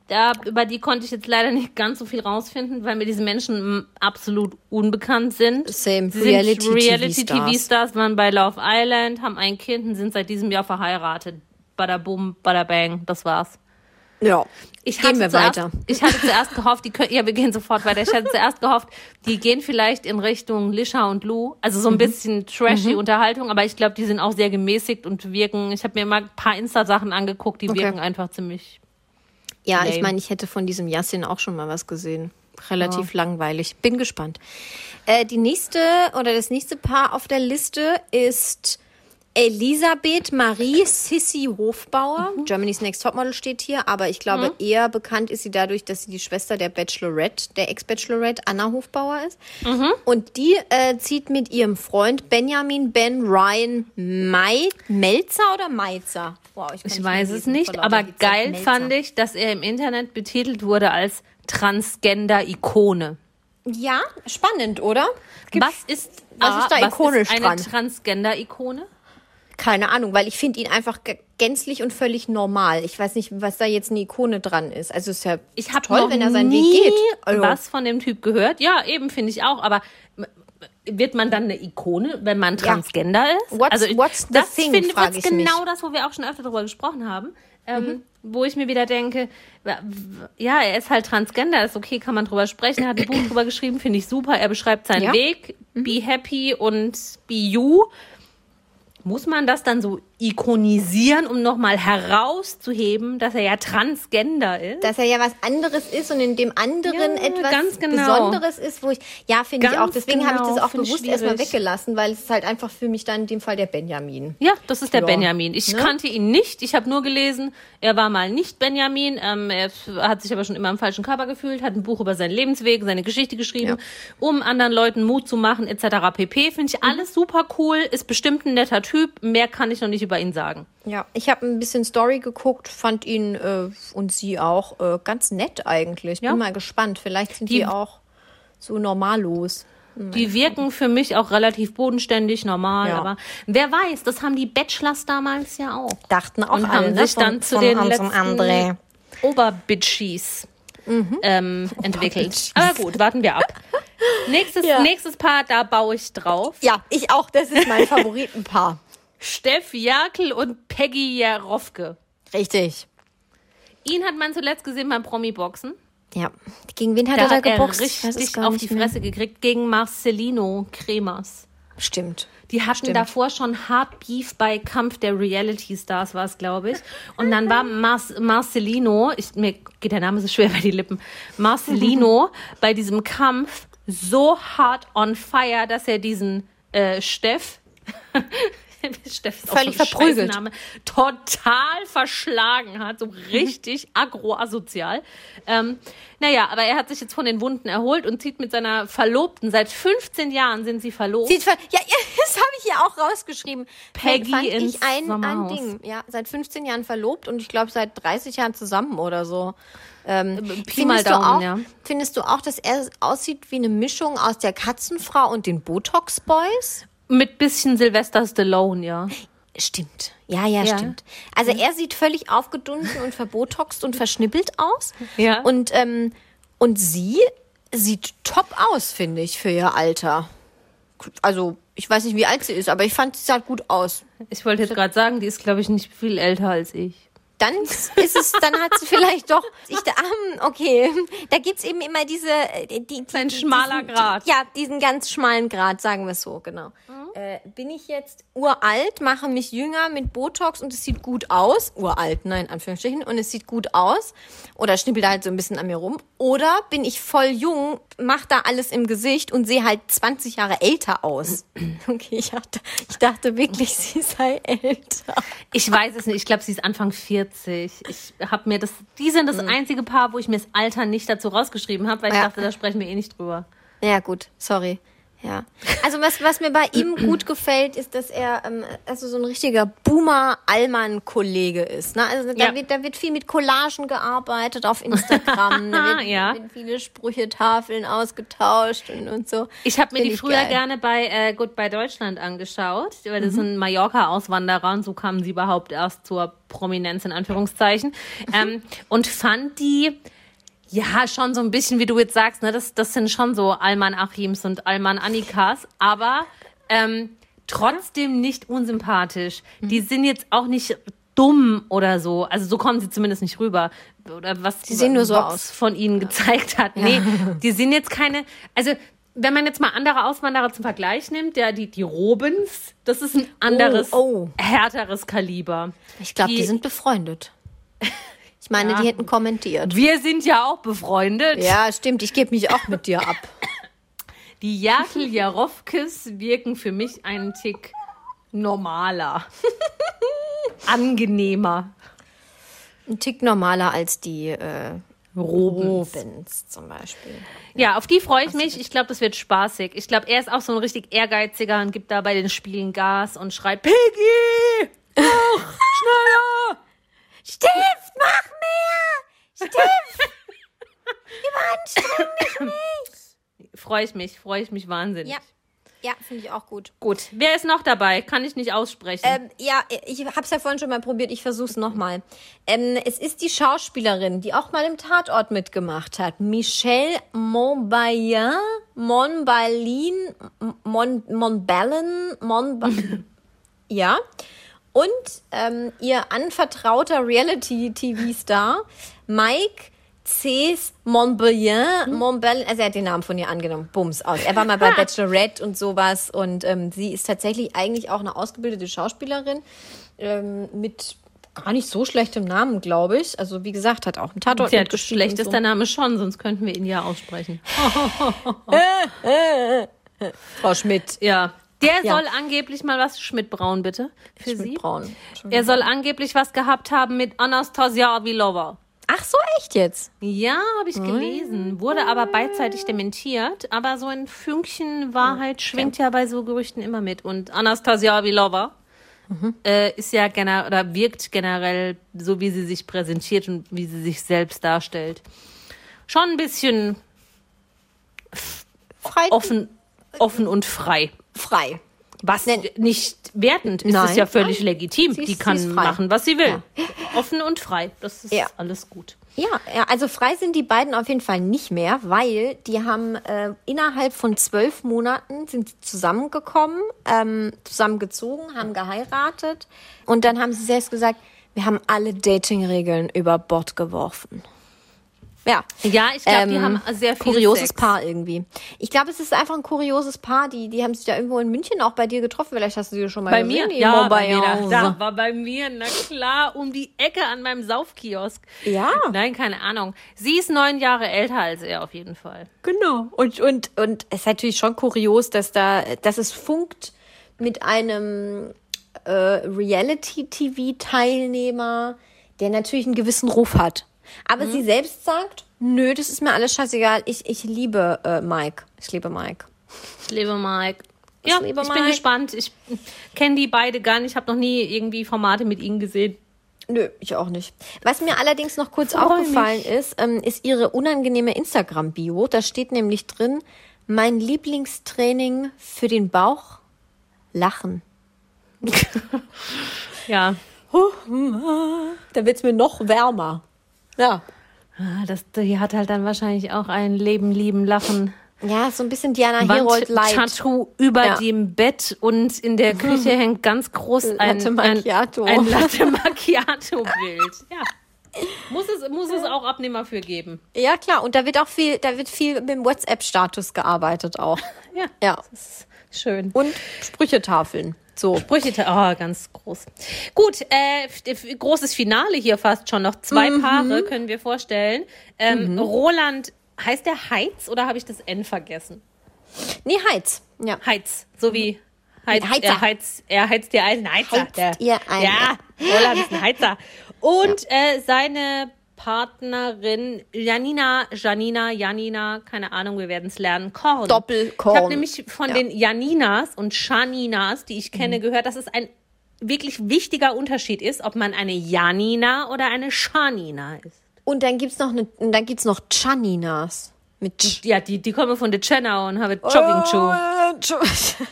Da, über die konnte ich jetzt leider nicht ganz so viel rausfinden, weil mir diese Menschen absolut unbekannt sind. Same. Sind Reality-TV-Stars. Reality-TV-Stars, waren bei Love Island, haben ein Kind und sind seit diesem Jahr verheiratet. Bada bum, bada bang, das war's. Ja, Ich gehen wir zuerst, weiter. Ich hatte zuerst gehofft, die können, ja, wir gehen sofort weiter. Ich hatte zuerst gehofft, die gehen vielleicht in Richtung Lisha und Lou, also Mhm. so ein bisschen trashy Unterhaltung, aber ich glaube, die sind auch sehr gemäßigt und wirken, ich habe mir mal ein paar Insta-Sachen angeguckt, die Okay. wirken einfach ziemlich, Ja, ich Lame. meine, ich hätte von diesem Yassin auch schon mal was gesehen. Relativ langweilig. Bin gespannt. Äh, die nächste oder das nächste Paar auf der Liste ist Elisabeth Marie Sissi Hofbauer. Germany's Next Topmodel steht hier, aber ich glaube, eher bekannt ist sie dadurch, dass sie die Schwester der Bachelorette, der Ex-Bachelorette Anna Hofbauer ist. Und die äh, zieht mit ihrem Freund Benjamin Ben Ryan Mai Melzer oder Meizer? Wow, ich mehr weiß es nicht, aber geil Melzer. fand ich, dass er im Internet betitelt wurde als Transgender-Ikone. Ja, spannend, oder? Was ist, was ist da was ikonisch ist eine? Transgender-Ikone? Keine Ahnung, weil ich finde ihn einfach gänzlich und völlig normal. Ich weiß nicht, was da jetzt eine Ikone dran ist. Also es ist ja Ich habe toll, wenn er seinen nie Weg geht. Also, was von dem Typ gehört. Ja, eben finde ich auch. Aber wird man dann eine Ikone, wenn man Transgender ist? What's- also ich- what's the das thing, finde ich genau mich. Mhm. das, wo wir auch schon öfter darüber gesprochen haben. Ähm, Wo ich mir wieder denke, ja, er ist halt Transgender, ist okay, kann man drüber sprechen. Er hat ein Buch drüber geschrieben, finde ich super. Er beschreibt seinen Ja. Weg, be happy und be you. Muss man das dann so ikonisieren, um nochmal herauszuheben, dass er ja Transgender ist? Dass er ja was anderes ist und in dem anderen Ja, etwas genau. Besonderes ist, wo ich, ja, finde ich auch. Deswegen habe ich genau, das auch bewusst erstmal schwierig. weggelassen, weil es ist halt einfach für mich dann in dem Fall der Benjamin. Ja, das ist der Ja. Benjamin. Ich Ne? kannte ihn nicht. Ich habe nur gelesen, er war mal nicht Benjamin. Ähm, er hat sich aber schon immer im falschen Körper gefühlt, hat ein Buch über seinen Lebensweg, seine Geschichte geschrieben, um anderen Leuten Mut zu machen, etc. pp. Finde ich alles super cool. Ist bestimmt ein netter Typ. Mehr kann ich noch nicht über ihn sagen. Ja, ich habe ein bisschen Story geguckt, fand ihn äh, und sie auch äh, ganz nett eigentlich. Ja. Bin mal gespannt. Vielleicht sind Die- die auch so normallos. Die wirken für mich auch relativ bodenständig, normal. Ja. Aber wer weiß, das haben die Bachelors damals ja auch. Dachten auch und alle, haben ne? sich dann von, zu von den letzten André. Oberbitchies ähm, entwickelt. Oberbitchies. Aber gut, warten wir ab. Nächstes, Ja. nächstes Part, da baue ich drauf. Ja, ich auch. Das ist mein Favoritenpaar. Steff Jerkel und Peggy Jarofke. Richtig. Ihn hat man zuletzt gesehen beim Promi-Boxen. Ja. Gegen wen hat Da er da hat er geboxt? Es richtig auf die mehr. Fresse gekriegt gegen Marcelino Kremers. Stimmt. Die hatten Stimmt. davor schon Hard Beef bei Kampf der Reality Stars, war es, glaube ich. Und dann war Mar Marcelino, ich, mir geht der Name so schwer bei die Lippen, Marcelino bei diesem Kampf so hart on fire, dass er diesen äh, Steff, Steff ist auch Völlig so verprügelt. Total verschlagen hat, so richtig agro-asozial. Ähm, naja, aber er hat sich jetzt von den Wunden erholt und zieht mit seiner Verlobten, seit 15 Jahren sind sie verlobt. Ver ja, das habe ich ja auch rausgeschrieben. Peggy fand ins ich ein, ein. Ding. Ja, seit 15 Jahren verlobt und ich glaube seit 30 Jahren zusammen oder so. Ähm, Pi mal findest, du Daumen, auch, ja. findest du auch, dass er aussieht wie eine Mischung aus der Katzenfrau und den Botox Boys? Mit bisschen Sylvester Stallone, ja. Stimmt. Ja, ja, Ja. stimmt. Also er sieht völlig aufgedunsen und verbotoxt und verschnippelt aus. Ja. Und, ähm, und sie sieht top aus, finde ich, für ihr Alter. Also, ich weiß nicht, wie alt sie ist, aber ich fand, sie sah gut aus. Ich wollte jetzt gerade sagen, die ist, glaube ich, nicht viel älter als ich. Dann ist es, dann hat sie vielleicht doch. Ich, da- ah, okay, da gibt's eben immer diese. äh, Die, die, Ein schmaler diesen, Grat. Ja, diesen ganz schmalen Grad, sagen wir es so, genau. Äh, bin ich jetzt uralt, mache mich jünger mit Botox und es sieht gut aus. Uralt, nein, in Anführungsstrichen. Und es sieht gut aus. Oder schnippelt halt so ein bisschen an mir rum. Oder bin ich voll jung, mach da alles im Gesicht und sehe halt 20 Jahre älter aus. Okay, ich dachte, ich dachte wirklich, sie sei älter. Ich weiß es nicht. Ich glaube, sie ist Anfang 40. Ich habe mir das, die sind das einzige Paar, wo ich mir das Alter nicht dazu rausgeschrieben habe, weil ich Ja. dachte, da sprechen wir eh nicht drüber. Ja, gut, sorry. Ja. Also was, was mir bei ihm gut gefällt, ist, dass er ähm, also so ein richtiger Boomer-Allmann-Kollege ist. Ne? Also da, Ja. wird, da wird viel mit Collagen gearbeitet auf Instagram. da wird, Ja. werden viele Sprüchetafeln ausgetauscht und, und so. Ich habe mir Find die früher geil. Mhm. gerne bei äh, Goodbye Deutschland angeschaut, weil das sind Mallorca-Auswanderer und so kamen sie überhaupt erst zur Prominenz in Anführungszeichen. ähm, und fand die ja schon so ein bisschen, wie du jetzt sagst, ne, das, das sind schon so Alman Achims und Alman Annikas, aber ähm, trotzdem nicht unsympathisch. Mhm. Die sind jetzt auch nicht dumm oder so. Also so kommen sie zumindest nicht rüber. Oder was die sehen nur so aus. von ihnen gezeigt hat. Nee, die sind jetzt keine. Also wenn man jetzt mal andere Auswanderer zum Vergleich nimmt, der die, die Robens, das ist ein anderes, oh. härteres Kaliber. Ich glaube, die, Die- sind befreundet. Ich meine, die hätten kommentiert. Wir sind ja auch befreundet. Ja, stimmt. Ich gebe mich auch mit dir ab. Die Jakel Jarofkes wirken für mich einen Tick normaler. Angenehmer. Ein Tick normaler als die äh, Robens. Robins zum Beispiel. Ja, auf die freue ich mich. Ich glaube, das wird spaßig. Ich glaube, er ist auch so ein richtig ehrgeiziger und gibt da bei den Spielen Gas und schreit, Piggy! Ach, schneller! Stift, mach mehr! Stift! Überanstreng dich nicht! Freue ich mich, freue ich mich wahnsinnig. Ja, ja finde ich auch gut. Gut, wer ist noch dabei? Kann ich nicht aussprechen. Ähm, ja, ich habe es ja vorhin schon mal probiert, ich versuche es nochmal. Ähm, es ist die Schauspielerin, die auch mal im Tatort mitgemacht hat. Michelle Montbayen, Monbalin, Mon, Monballen, Monba Ja. Und ähm, ihr anvertrauter Reality-TV-Star Mike C's Montbellier, Montbellier, also er hat den Namen von ihr angenommen, Bums aus. Er war mal bei Bachelorette und sowas und ähm, sie ist tatsächlich eigentlich auch eine ausgebildete Schauspielerin ähm, mit gar nicht so schlechtem Namen, glaube ich. Also wie gesagt, hat auch im Tatort mitgespielt schlecht ist so. der Name schon, sonst könnten wir ihn ja aussprechen. Frau Schmidt. Ja. Der Ja. soll angeblich mal was, Schmidt-Braun bitte, für Sie. Schmidt-Braun. Er soll angeblich was gehabt haben mit Anastasia Avilova. Ach so, echt jetzt? Ja, habe ich gelesen. Wurde aber beidseitig dementiert. Aber so ein Fünkchen Wahrheit schwingt ja bei so Gerüchten immer mit. Und Anastasia Avilova äh, ist ja generell oder wirkt generell so, wie sie sich präsentiert und wie sie sich selbst darstellt. Schon ein bisschen Frei. offen, offen und frei. Frei. Was Nein. nicht wertend ist, Nein. ist ja völlig legitim. Sie ist- Die kann machen, was sie will. Offen und frei. Das ist Ja. alles gut. Ja, ja, also frei sind die beiden auf jeden Fall nicht mehr, weil die haben äh, innerhalb von zwölf Monaten sind sie zusammengekommen, ähm, zusammengezogen, haben geheiratet und dann haben sie selbst gesagt, wir haben alle Datingregeln über Bord geworfen. Ja. Ja, ich glaube, die Ähm, haben sehr viel Kurioses Sex. Paar irgendwie. Ich glaube, es ist einfach ein kurioses Paar. Die, die haben sich ja irgendwo in München auch bei dir getroffen. Vielleicht hast du die schon mal Bei gesehen. mir? die Ja, bei mir, da, da war bei mir, na klar, um die Ecke an meinem Saufkiosk. Ja. Nein, keine Ahnung. Sie ist neun Jahre älter als er auf jeden Fall. Genau. Und, und, und es ist natürlich schon kurios, dass da, dass es funkt mit einem äh, Reality-TV-Teilnehmer, der natürlich einen gewissen Ruf hat. Aber Mhm. sie selbst sagt, nö, das ist mir alles scheißegal. Ich, ich liebe äh, Mike. Ich liebe Mike. Ich liebe Mike. Ja, liebe ich bin Mike. gespannt. Ich kenne die beide gar nicht. Ich habe noch nie irgendwie Formate mit ihnen gesehen. Nö, ich auch nicht. Was mir allerdings noch kurz Freu aufgefallen ist, ähm, ist ihre unangenehme Instagram-Bio. Da steht nämlich drin, mein Lieblingstraining für den Bauch, Lachen. Ja. Da wird's mir noch wärmer. Ja. Ah, Das, die hat halt dann wahrscheinlich auch ein Leben, lieben, lachen. Ja, so ein bisschen Diana Herold light. Tattoo über Ja. dem Bett und in der Küche hängt ganz groß ein Latte Macchiato. Ein, ein Latte Macchiato Bild. Ja. Muss es, muss es auch Abnehmer für geben. Ja, klar. Und da wird auch viel, da wird viel mit dem WhatsApp-Status gearbeitet auch. Ja. Ja. Das ist schön. Und Sprüchetafeln. So. Sprüche, oh, ganz groß. Gut, äh, großes Finale hier fast schon noch. Zwei Mhm. Paare können wir vorstellen. Ähm, Roland, heißt der Heiz oder habe ich das N vergessen? Nee, Heiz. Ja. Heiz, so wie Heiz, Heizer. er, heizt, er heizt dir ein Heizer. Heizt der, ihr ein. Ja, Roland ist ein Heizer. Und äh, seine Partnerin Janina, Janina, Janina, keine Ahnung, wir werden es lernen, Korn. Doppelkorn. Ich habe nämlich von Ja. den Janinas und Shaninas, die ich Mhm. kenne, gehört, dass es ein wirklich wichtiger Unterschied ist, ob man eine Janina oder eine Shanina ist. Und dann gibt's noch eine, dann gibt's noch Chaninas. Mit Ch. Ja, die, die kommen von der Chenau und haben Jogging-Schuh. Äh, Tschu-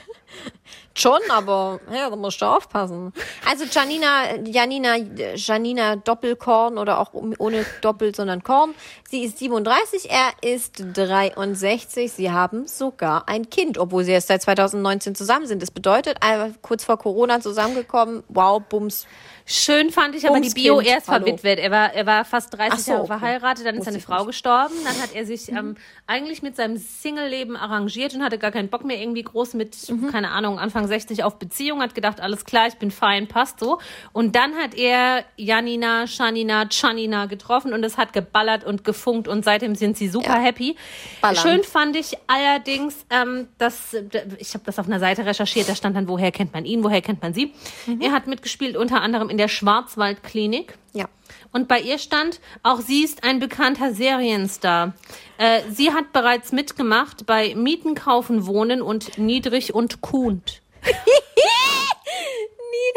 Schon, aber ja, da musst du aufpassen. Also Janina, Janina, Janina Doppelkorn oder auch ohne Doppel, sondern Korn. Sie ist 37, er ist 63. Sie haben sogar ein Kind, obwohl sie erst seit 2019 zusammen sind. Das bedeutet, kurz vor Corona zusammengekommen. Wow, Bums. Schön fand ich aber die Bio Bumskind, erst hallo. verwitwet. Er war, er war fast 30 Ach so, Jahre okay. verheiratet, dann ist Wusste seine Frau nicht. gestorben. Dann hat er sich ähm, eigentlich mit seinem Single-Leben arrangiert und hatte gar keinen Bock mehr irgendwie groß mit, Mhm. keine Ahnung, Anfang 60 auf Beziehung, hat gedacht, alles klar, ich bin fein, passt so. Und dann hat er Janina, Shanina, Chanina getroffen und es hat geballert und gefunkt und seitdem sind sie super Ja. happy. Ballern. Schön fand ich allerdings, ähm, dass ich habe das auf einer Seite recherchiert, da stand dann, woher kennt man ihn, woher kennt man sie. Mhm. Er hat mitgespielt unter anderem in der Schwarzwaldklinik. Ja. Und bei ihr stand, auch sie ist ein bekannter Serienstar. Äh, sie hat bereits mitgemacht bei Mieten, Kaufen, Wohnen und Niedrig und Kuhnt.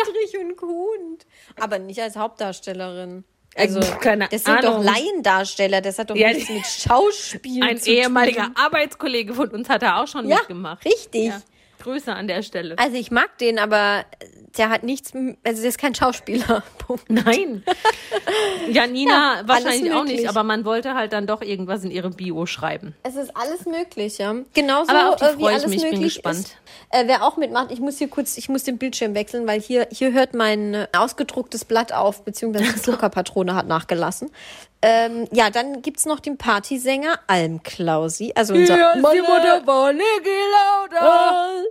Niedrig und Kuhn. Aber nicht als Hauptdarstellerin. Also, Äh, keine das sind doch Ahnung. Laiendarsteller. Das hat doch Ja, nichts mit Schauspiel Ein zu tun. ehemaliger Arbeitskollege von uns hat da auch schon Ja, mitgemacht. richtig. Ja. Grüße an der Stelle. Also ich mag den, aber der hat nichts, also der ist kein Schauspieler. Punkt. Nein. Janina Ja, wahrscheinlich auch nicht, aber man wollte halt dann doch irgendwas in ihrem Bio schreiben. Es ist alles möglich, ja. Genauso Aber auf die äh, wie freue ich alles mich, bin möglich gespannt. ist. Äh, wer auch mitmacht, ich muss hier kurz, ich muss den Bildschirm wechseln, weil hier, hier hört mein ausgedrucktes Blatt auf, beziehungsweise die Zuckerpatrone hat nachgelassen. Ähm, ja, dann gibt's noch den Partysänger Almklausi, also unser war Niki Lauda.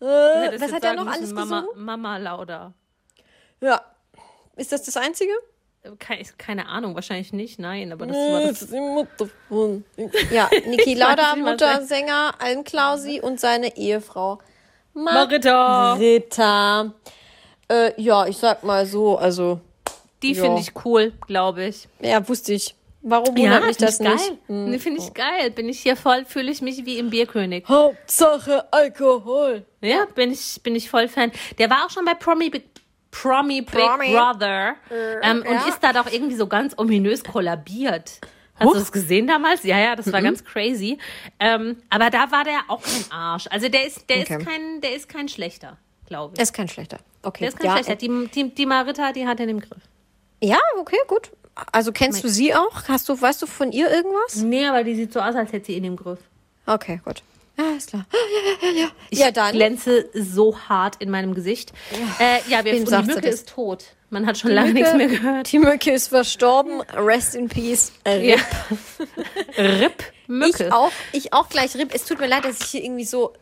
Äh, was hat er noch alles Mama, gesungen? Mama Lauda. Ja. Ist das das Einzige? Keine, keine Ahnung, wahrscheinlich nicht, nein, aber das war das. die Mutter von. Ja, Niki Lauda, Muttersänger, Almklausi und seine Ehefrau Marita. Rita. Äh, ja, ich sag mal so, also, Die Ja. finde ich cool, glaube ich. ja, wusste ich. Warum wundert mich find das ich nicht? geil. Nee, finde ich geil. Bin ich hier voll, fühle ich mich wie im Bierkönig. Hauptsache Alkohol. Ja, bin ich, bin ich voll Fan. Der war auch schon bei Promi Big, Promi Big Promi. Brother ähm, und ja. ist da doch irgendwie so ganz ominös kollabiert. Hast du das gesehen damals? Ja, ja, das war Mhm. ganz crazy. Ähm, aber da war der auch kein Arsch. Also der ist, der Okay. ist kein, der ist kein schlechter, glaube ich. Er ist kein schlechter. Okay. Der ist kein ja, schlechter. Die, die, die Marita, die hat er im Griff. Ja, okay, gut. Also kennst du sie auch? Hast du, weißt du von ihr irgendwas? Nee, aber die sieht so aus, als hätte sie ihn im Griff. Okay, gut. Ja, ist klar. Ja, ja, ja. Ich ja dann. glänze so hart in meinem Gesicht. Ja, äh, ja wir, und die Mücke das? ist tot. Man hat schon lange nichts mehr gehört. Die Mücke ist verstorben. Rest in peace. Äh, Ja. RIP Mücke. Ich auch, ich auch gleich RIP. Es tut mir leid, dass ich hier irgendwie so.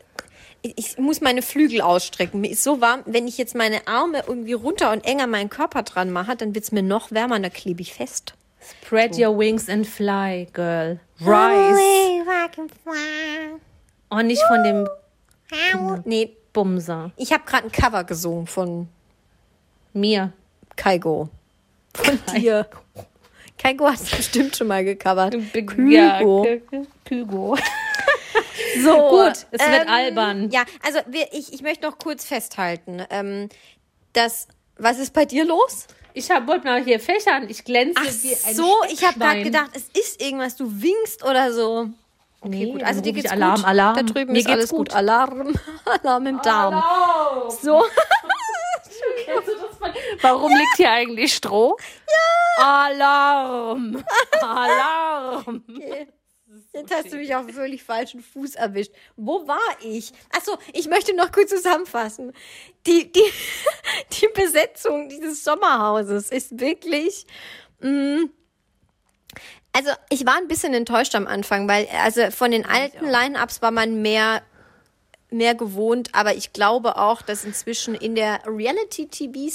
Ich, muss meine Flügel ausstrecken. Mir ist so warm, wenn ich jetzt meine Arme irgendwie runter und enger meinen Körper dran mache, dann wird's mir noch wärmer und da klebe ich fest. Spread your wings and fly, girl. Rise. Oh, nicht von dem Nee, Bumser. ich habe gerade ein Cover gesungen von Mir. Kaigo. Von dir. Kaigo hat es bestimmt schon mal gecovert. Ja, Kygo. K- Kygo. So, Gut, es wird albern. Ja, also wir, ich, ich möchte noch kurz festhalten, ähm, dass, was ist bei dir los? Ich wollte mal hier fächern. Ich glänze Ach wie ein so, ich habe gerade gedacht, es ist irgendwas, du winkst oder so. Okay, Nee, gut. Also dir geht's Alarm, gut. Alarm. Da drüben Mir ist alles gut. gut. Alarm, Alarm im Darm. So. Warum liegt hier eigentlich Stroh? Ja. Alarm. Alarm. Jetzt hast du mich auf völlig falschen Fuß erwischt. Wo war ich? Achso, ich möchte noch kurz zusammenfassen. Die, die, die Besetzung dieses Sommerhauses ist wirklich. mm, also ich war ein bisschen enttäuscht am Anfang, weil also von den alten Line-Ups war man mehr mehr gewohnt, aber ich glaube auch, dass inzwischen in der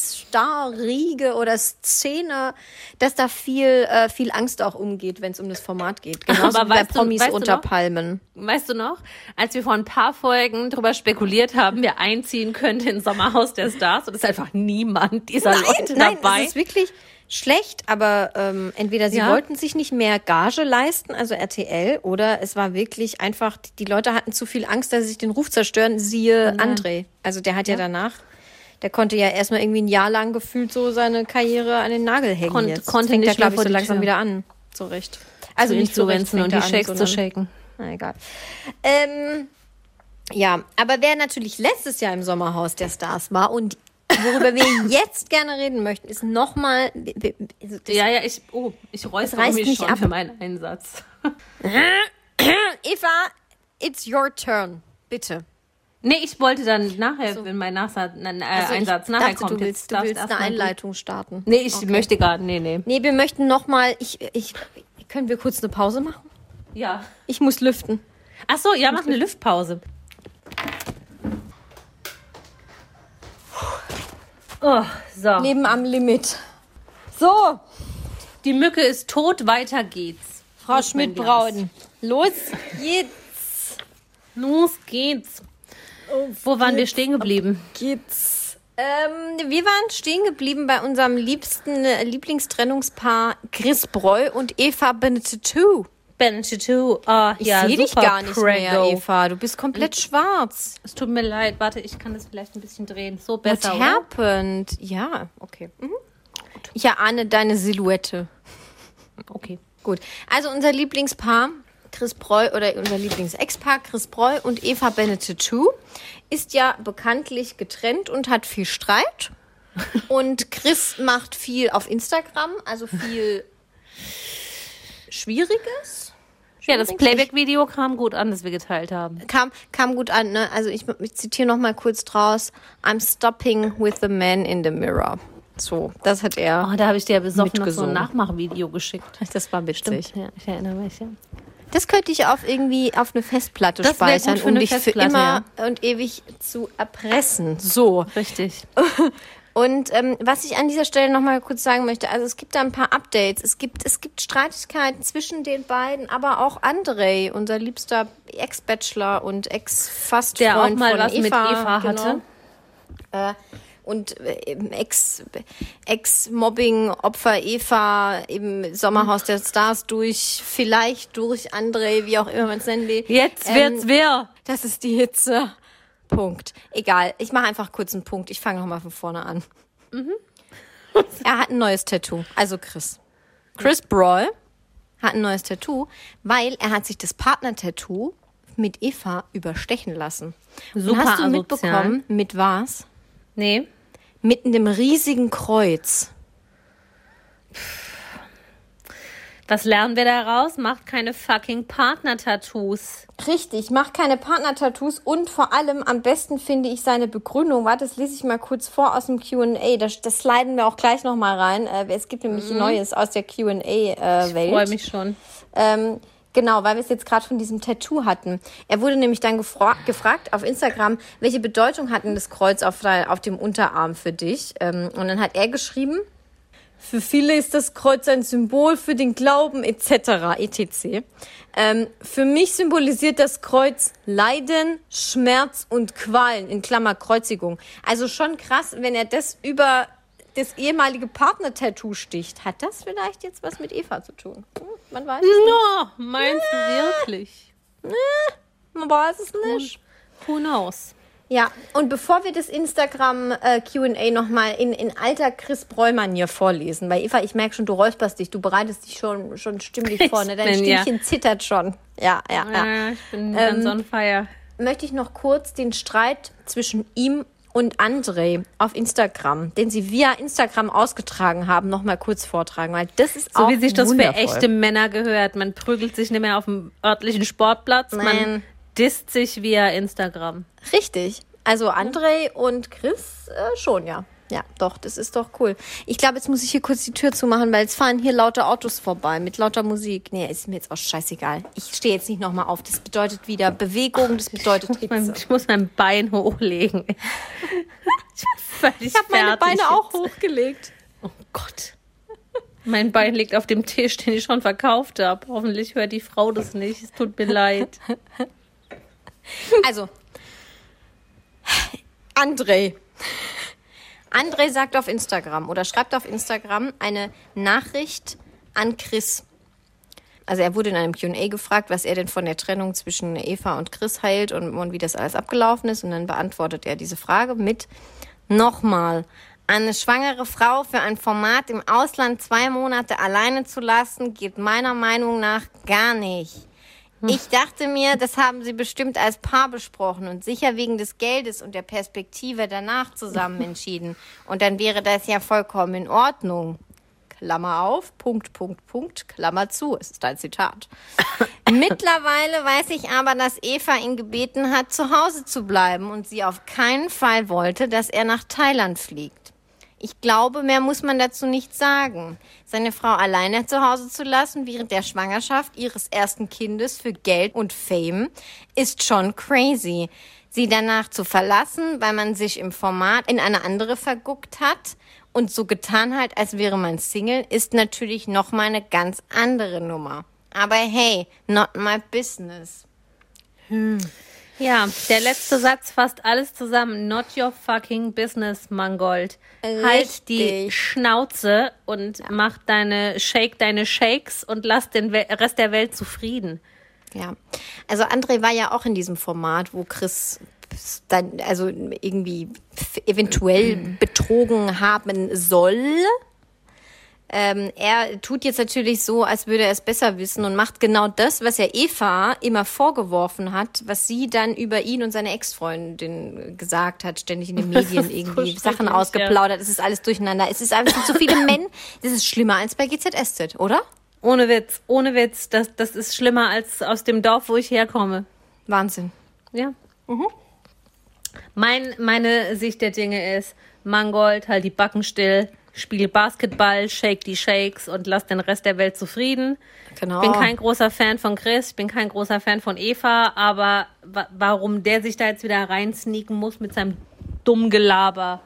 Reality-TV-Star-Riege oder Szene, dass da viel, äh, viel Angst auch umgeht, wenn es um das Format geht. Genauso Aber wie bei weißt du- Promis weißt du unter noch? Palmen. Weißt du noch, als wir vor ein paar Folgen darüber spekuliert haben, wer einziehen könnte ins Sommerhaus der Stars und es ist einfach niemand dieser Leute nein, dabei. es ist wirklich schlecht, aber ähm, entweder sie Ja. wollten sich nicht mehr Gage leisten, also RTL, oder es war wirklich einfach, die Leute hatten zu viel Angst, dass sie sich den Ruf zerstören, siehe André. Also der hat ja, danach, der konnte ja erstmal irgendwie ein Jahr lang gefühlt so seine Karriere an den Nagel hängen Kon- jetzt. konnte fängt nicht glaube ich, so langsam Tür. wieder an. So recht. Also zu nicht so recht und die Shakes zu shaken. Na egal. Ähm, ja, aber wer natürlich letztes Jahr im Sommerhaus der Stars war und worüber wir jetzt gerne reden möchten, ist nochmal. Also Ja, ja, ich, oh, ich räusper reißt mich nicht schon ab. für meinen Einsatz. Eva, it's your turn. Bitte. Nee, ich wollte dann nachher, wenn mein Nachsatz, äh, Also Einsatz nachher dachte, kommt. Du Jetzt willst, du willst eine. Einleitung starten. Nee, ich möchte gar nee, nee. Nee, wir möchten nochmal. Ich, ich, können wir kurz eine Pause machen? Ja. Ich muss lüften. Ach so, ja, mach eine Lüftpause. Oh, so. Leben am Limit. So, Die Mücke ist tot, weiter geht's. Frau Schmidt-Braun. Los geht's. Los geht's. Wo waren wir stehen geblieben? geht's. Ähm, wir waren stehen geblieben bei unserem liebsten äh, Lieblingstrennungspaar Chris Breu und Eva Benettou. Benettu. Ah, Ich ja, sehe dich gar nicht mehr, Prego. Eva. Du bist komplett schwarz. Es tut mir leid, warte, ich kann das vielleicht ein bisschen drehen. So What besser, oder? happened? Ja, okay. Mhm. Ich erahne deine Silhouette. Okay. Gut. Also unser Lieblingspaar, Chris Breu oder unser Lieblingsex-Paar, Chris Breu und Eva Benettou, ist ja bekanntlich getrennt und hat viel Streit. Und Chris macht viel auf Instagram, also viel Schwieriges. Ja, das. Playback-Video kam gut an, das wir geteilt haben. Kam, kam gut an, ne? Also ich, ich zitiere noch mal kurz draus. I'm stopping with the man in the mirror. So, das hat er. Oh, da habe ich dir ja besoffen noch so ein. Nachmachvideo geschickt. Das war witzig. Stimmt, ja, ich erinnere mich, ja. Das könnte ich auf irgendwie auf eine Festplatte Das speichern, um dich für immer und ewig zu erpressen. So. Richtig. Und ähm, was ich an dieser Stelle nochmal kurz sagen möchte, also es gibt da ein paar Updates. Es gibt, es gibt Streitigkeiten zwischen den beiden, aber auch Andrei, unser liebster Ex-Bachelor und Ex-Fast Der auch mal was Eva, mit Eva hatte. Genau. Äh, und äh, Ex-Mobbing-Opfer Eva im Sommerhaus der Stars durch, vielleicht durch Andrei, wie auch immer man es nennen will. Jetzt wird's Ähm, wer. das ist die Hitze. Punkt. Egal. Ich mache einfach kurz einen Punkt. Ich fange nochmal von vorne an. er hat ein neues Tattoo. Also Chris. Chris Brawl hat ein neues Tattoo, weil er hat sich das Partner-Tattoo mit Eva überstechen lassen. Super Und hast du asozial. mitbekommen, mit was? Nee. Mit einem riesigen Kreuz. Was lernen wir daraus? Macht keine fucking Partner-Tattoos. Richtig, mach keine Partner-Tattoos und vor allem am besten finde ich seine Begründung. Warte, das lese ich mal kurz vor aus dem Q&A. Das, das sliden wir auch gleich nochmal rein. Äh, es gibt nämlich Neues aus der Q&A-Welt. Ich freue mich schon. Ähm, genau, weil wir es jetzt gerade von diesem Tattoo hatten. Er wurde nämlich dann gefra gefragt auf Instagram, welche Bedeutung hat denn das Kreuz auf, auf dem Unterarm für dich? Ähm, und dann hat er geschrieben, für viele ist das Kreuz ein Symbol für den Glauben etc. etc. Ähm, für mich symbolisiert das Kreuz Leiden, Schmerz und Qualen in Klammer Kreuzigung. Also schon krass, wenn er das über das ehemalige Partner-Tattoo sticht. Hat das vielleicht jetzt was mit Eva zu tun? Hm, man weiß es No, meinst du wirklich? nicht. Man weiß es nicht. Who knows? Ja, und bevor wir das Instagram äh, Q&A nochmal in, in alter Chris Bräu-Manier vorlesen, weil Eva, ich merke schon, du räusperst dich, du bereitest dich schon, schon stimmlich vor, ne? Dein bin, ja. Stimmchen zittert schon. Ja, ja, ja. Ja, ich bin ganz on fire. Möchte ich noch kurz den Streit zwischen ihm und André auf Instagram, den sie via Instagram ausgetragen haben, nochmal kurz vortragen, weil das ist So auch wie sich das wundervoll. für echte Männer gehört. Man prügelt sich nicht mehr auf dem örtlichen Sportplatz, man Nein. Disst sich via Instagram. Richtig. Also André und Chris äh, schon, ja. Ja, doch, das ist doch cool. Ich glaube, jetzt muss ich hier kurz die Tür zumachen, weil jetzt fahren hier lauter Autos vorbei mit lauter Musik. Nee, ist mir jetzt auch scheißegal. Ich stehe jetzt nicht nochmal auf. Das bedeutet wieder Bewegung, das bedeutet Mein, Hitze. ich muss mein Bein hochlegen. ich Ich habe meine Beine auch jetzt. hochgelegt. Oh Gott. Mein Bein liegt auf dem Tisch, den ich schon verkauft habe. Hoffentlich hört die Frau das nicht. Es tut mir leid. Also, André. André sagt auf Instagram oder schreibt auf Instagram eine Nachricht an Chris. Also er wurde in einem Q&A gefragt, was er denn von der Trennung zwischen Eva und Chris hält und, und wie das alles abgelaufen ist. Und dann beantwortet er diese Frage mit nochmal. Eine schwangere Frau für ein Format im Ausland zwei Monate alleine zu lassen, geht meiner Meinung nach gar nicht. Ich dachte mir, das haben sie bestimmt als Paar besprochen und sicher wegen des Geldes und der Perspektive danach zusammen entschieden. Und dann wäre das ja vollkommen in Ordnung. Klammer auf, Punkt, Punkt, Punkt, Klammer zu. Es ist ein Zitat. Mittlerweile weiß ich aber, dass Eva ihn gebeten hat, zu Hause zu bleiben und sie auf keinen Fall wollte, dass er nach Thailand fliegt. Ich glaube, mehr muss man dazu nicht sagen. Seine Frau alleine zu Hause zu lassen während der Schwangerschaft ihres ersten Kindes für Geld und Fame ist schon crazy. Sie danach zu verlassen, weil man sich im Format in eine andere verguckt hat und so getan hat, als wäre man Single, ist natürlich noch mal eine ganz andere Nummer. Aber hey, not my business. Ja, der letzte Satz fasst alles zusammen. Not your fucking business, Mangold. Halt die Richtig. Schnauze und mach deine, shake deine Shakes und lass den Rest der Welt zufrieden. Ja, also André war ja auch in diesem Format, wo Chris dann also irgendwie eventuell betrogen haben soll. Ähm, er tut jetzt natürlich so, als würde er es besser wissen und macht genau das, was er Eva immer vorgeworfen hat, was sie dann über ihn und seine Ex-Freundin gesagt hat, ständig in den Medien ist so irgendwie Sachen ausgeplaudert. Es ist alles durcheinander. Es ist einfach zu viele Männer. Das ist schlimmer als bei GZSZ, oder? Ohne Witz, ohne Witz. Das, das ist schlimmer als aus dem Dorf, wo ich herkomme. Wahnsinn. Ja. Mein, meine Sicht der Dinge ist, Mangold, halt die Backen still, spiel Basketball, shake die Shakes und lass den Rest der Welt zufrieden. Genau. Ich bin kein großer Fan von Chris, ich bin kein großer Fan von Eva, aber wa warum der sich da jetzt wieder reinsneaken muss mit seinem dummen Gelaber,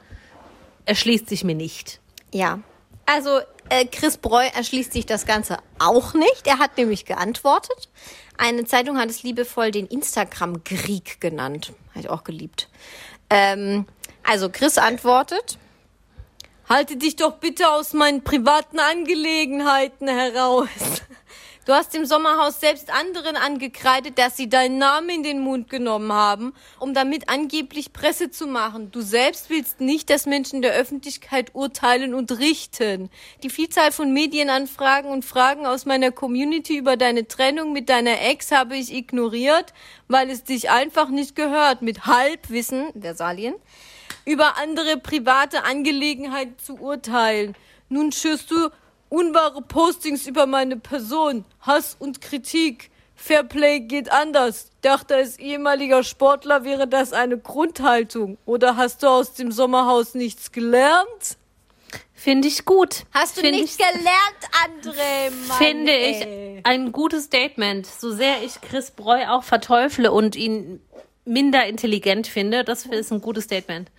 erschließt sich mir nicht. Ja. Also äh, Chris Breu erschließt sich das Ganze auch nicht. Er hat nämlich geantwortet. Eine Zeitung hat es liebevoll den Instagram-Krieg genannt. Habe ich auch geliebt. Ähm, also Chris antwortet. Halte dich doch bitte aus meinen privaten Angelegenheiten heraus. Du hast im Sommerhaus selbst anderen angekreidet, dass sie deinen Namen in den Mund genommen haben, um damit angeblich Presse zu machen. Du selbst willst nicht, dass Menschen der Öffentlichkeit urteilen und richten. Die Vielzahl von Medienanfragen und Fragen aus meiner Community über deine Trennung mit deiner Ex habe ich ignoriert, weil es dich einfach nicht gehört, mit Halbwissen, Versalien, über andere private Angelegenheiten zu urteilen. Nun schürst du unwahre Postings über meine Person, Hass und Kritik. Fairplay geht anders. Dachte als ehemaliger Sportler wäre das eine Grundhaltung. Oder hast du aus dem Sommerhaus nichts gelernt? Finde ich gut. Hast du Find nichts ich, gelernt, André? Mann, Finde ey. ich ein gutes Statement. So sehr ich Chris Breu auch verteufle und ihn minder intelligent finde, das ist ein gutes Statement.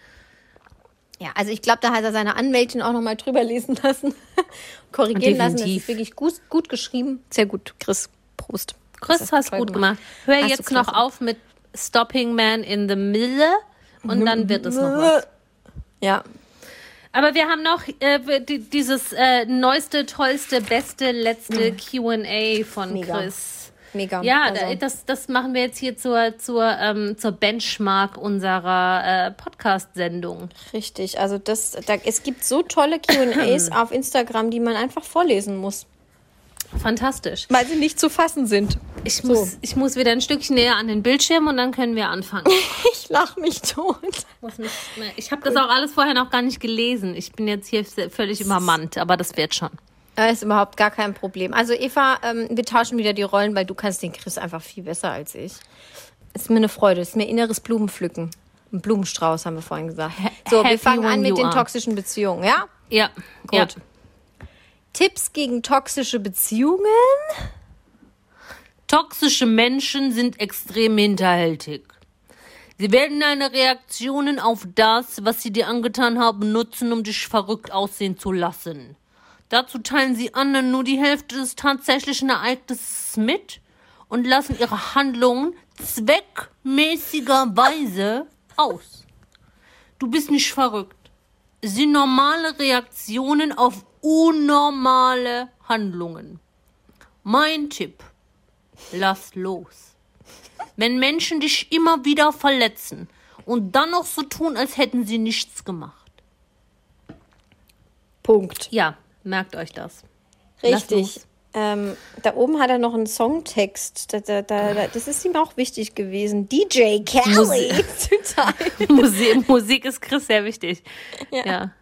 Ja, also ich glaube, da hat er seine Anwältin auch nochmal drüber lesen lassen, korrigieren lassen. Das Definitiv. ist wirklich gut, gut geschrieben. Sehr gut, Chris. Prost. Chris, Das hast gut gemacht. Hör Hast jetzt noch auf mit Stopping Man in the Middle und dann wird es noch was. Ja, Aber wir haben noch äh, die, dieses äh, neueste, tollste, beste, letzte Q&A von Mega. Chris. Mega. Ja, also, da- das, das machen wir jetzt hier zur, zur, ähm, zur Benchmark unserer äh, Podcast-Sendung. richtig. Also das, da, es gibt so tolle Q&As auf Instagram, die man einfach vorlesen muss, Fantastisch. weil sie nicht zu fassen sind. Ich muss, ich muss wieder ein Stückchen näher an den Bildschirm und dann können wir anfangen. Ich lach mich tot. Mich, ne, ich habe das auch alles vorher noch gar nicht gelesen. Ich bin jetzt hier völlig übermannt, aber das wird schon. Das ist überhaupt gar kein Problem. Also Eva, ähm, wir tauschen wieder die Rollen, weil du kannst den Chris einfach viel besser als ich. Ist mir eine Freude, ist mir inneres Blumenpflücken. Ein Blumenstrauß, haben wir vorhin gesagt. So, wir happy fangen an mit den are. toxischen Beziehungen, ja? Ja, Gut. ja. Tipps gegen toxische Beziehungen? Toxische Menschen sind extrem hinterhältig. Sie werden deine Reaktionen auf das, was sie dir angetan haben, nutzen, um dich verrückt aussehen zu lassen. Dazu teilen sie anderen nur die Hälfte des tatsächlichen Ereignisses mit und lassen ihre Handlungen zweckmäßigerweise aus. Du bist nicht verrückt. Es sind normale Reaktionen auf unnormale Handlungen. Mein Tipp. Lass los. Wenn Menschen dich immer wieder verletzen und dann noch so tun, als hätten sie nichts gemacht. Punkt. Ja, merkt euch das. Richtig. Ähm, da oben hat er noch einen Songtext. Da, da, da, da, das ist ihm auch wichtig gewesen. DJ Kelly. Musik, Musik ist Chris sehr wichtig. Ja.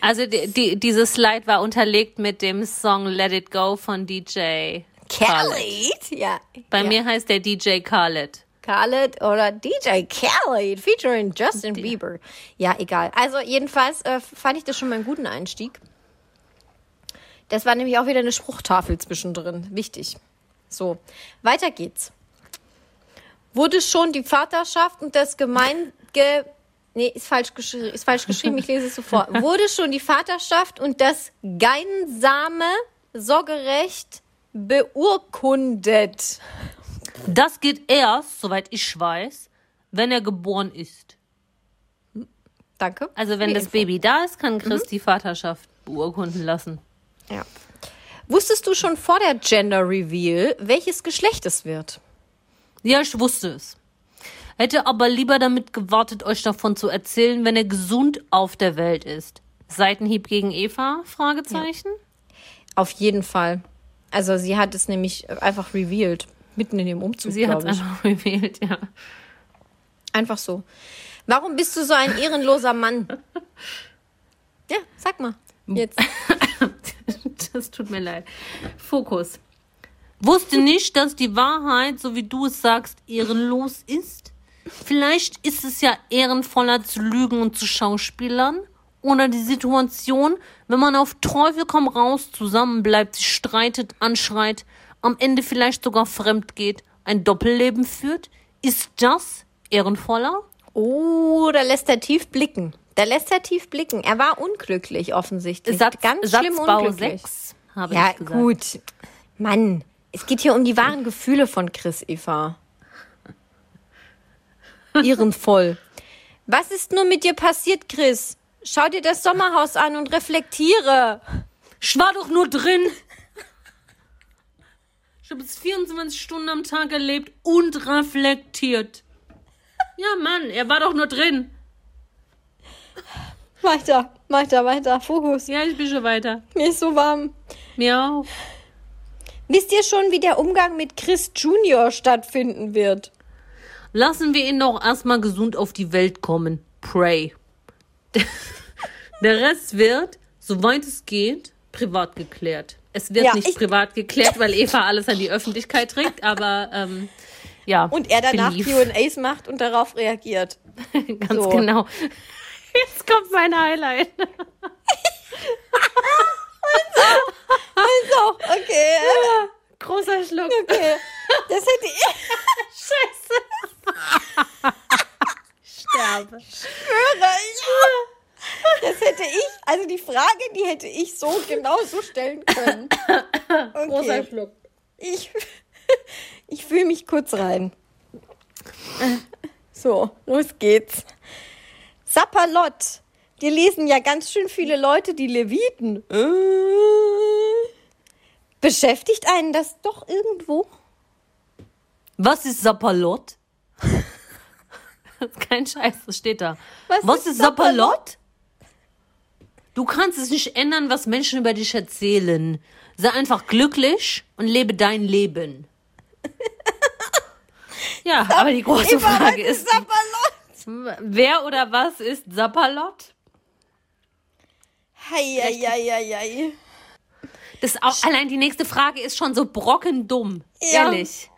Also die, die, dieses Slide war unterlegt mit dem Song Let It Go von DJ. Kelly? Ja. Bei ja. mir heißt der DJ Khaled. Khaled oder DJ Khaled featuring Justin Bieber. Ja, egal. Also jedenfalls äh, fand ich das schon mal einen guten Einstieg. Das war nämlich auch wieder eine Spruchtafel zwischendrin. Wichtig. So, weiter geht's. Wurde schon die Vaterschaft und das Gemeinde... Nee, ist falsch, ist falsch geschrieben, ich lese es sofort. Wurde schon die Vaterschaft und das gemeinsame Sorgerecht beurkundet? Das geht erst, soweit ich weiß, wenn er geboren ist. Danke. Also wenn das Info. Baby da ist, kann Chris die Vaterschaft beurkunden lassen. Ja. Wusstest du schon vor der Gender Reveal, welches Geschlecht es wird? Ja, ich wusste es. Hätte aber lieber damit gewartet, euch davon zu erzählen, wenn er gesund auf der Welt ist. Seitenhieb gegen Eva? Fragezeichen. Auf jeden Fall. Also sie hat es nämlich einfach revealed. Mitten in dem Umzug, Sie hat es einfach gewählt, ja. Einfach so. Warum bist du so ein ehrenloser Mann? Ja, sag mal. Jetzt. Das tut mir leid. Fokus. Wusste nicht, dass die Wahrheit, so wie du es sagst, ehrenlos ist? Vielleicht ist es ja ehrenvoller zu lügen und zu schauspielern Oder die Situation, wenn man auf Teufel komm raus zusammenbleibt, sich streitet, anschreit, am Ende vielleicht sogar fremd geht, ein Doppelleben führt? Ist das ehrenvoller? Oh, da lässt er tief blicken. Da lässt er tief blicken. Er war unglücklich offensichtlich. Satz, Ganz schlimm Satzbau unglücklich. 6, habe Ja, ich gesagt. gut. Mann, es geht hier um die wahren Gefühle von Chris Eva. Ehrenvoll. Was ist nur mit dir passiert, Chris? Schau dir das Sommerhaus an und reflektiere. Ich war doch nur drin. Ich habe es 24 Stunden am Tag erlebt und reflektiert. Ja, Mann, er war doch nur drin. Weiter, weiter, weiter. Fokus. Ja, ich bin schon weiter. Mir ist so warm. Mir auch. Wisst ihr schon, wie der Umgang mit Chris Junior stattfinden wird? Lassen wir ihn doch erstmal gesund auf die Welt kommen. Pray. Der Rest wird, soweit es geht, privat geklärt. Es wird Ja, nicht ich- privat geklärt, weil Eva alles an die Öffentlichkeit trägt, aber ähm, ja. Und er danach. Q&As macht und darauf reagiert. Ganz so. genau. Jetzt kommt mein Highlight. So, okay. Großer Schluck. Okay. Das hätte ich. Scheiße. Sterbe. Das hätte ich, also die Frage, die hätte ich so genau so stellen können. Großer Okay. Schluck. Ich, ich fühle mich kurz rein. So, los geht's. Sapperlot. Die lesen ja ganz schön viele Leute die Leviten. Äh. Beschäftigt einen das doch irgendwo? Was ist Sapperlot? Das ist kein Scheiß, das steht da. Was Was, ist ist Sapperlot? Du kannst es nicht ändern, was Menschen über dich erzählen. Sei einfach glücklich und lebe dein Leben. Ja, aber die große was Frage ist ist, Sapperlot? Wer oder was ist Sapperlot? Hei, hei, hei, hei, hei. Das auch, allein die nächste Frage ist schon so brockendumm. Ja. Ehrlich.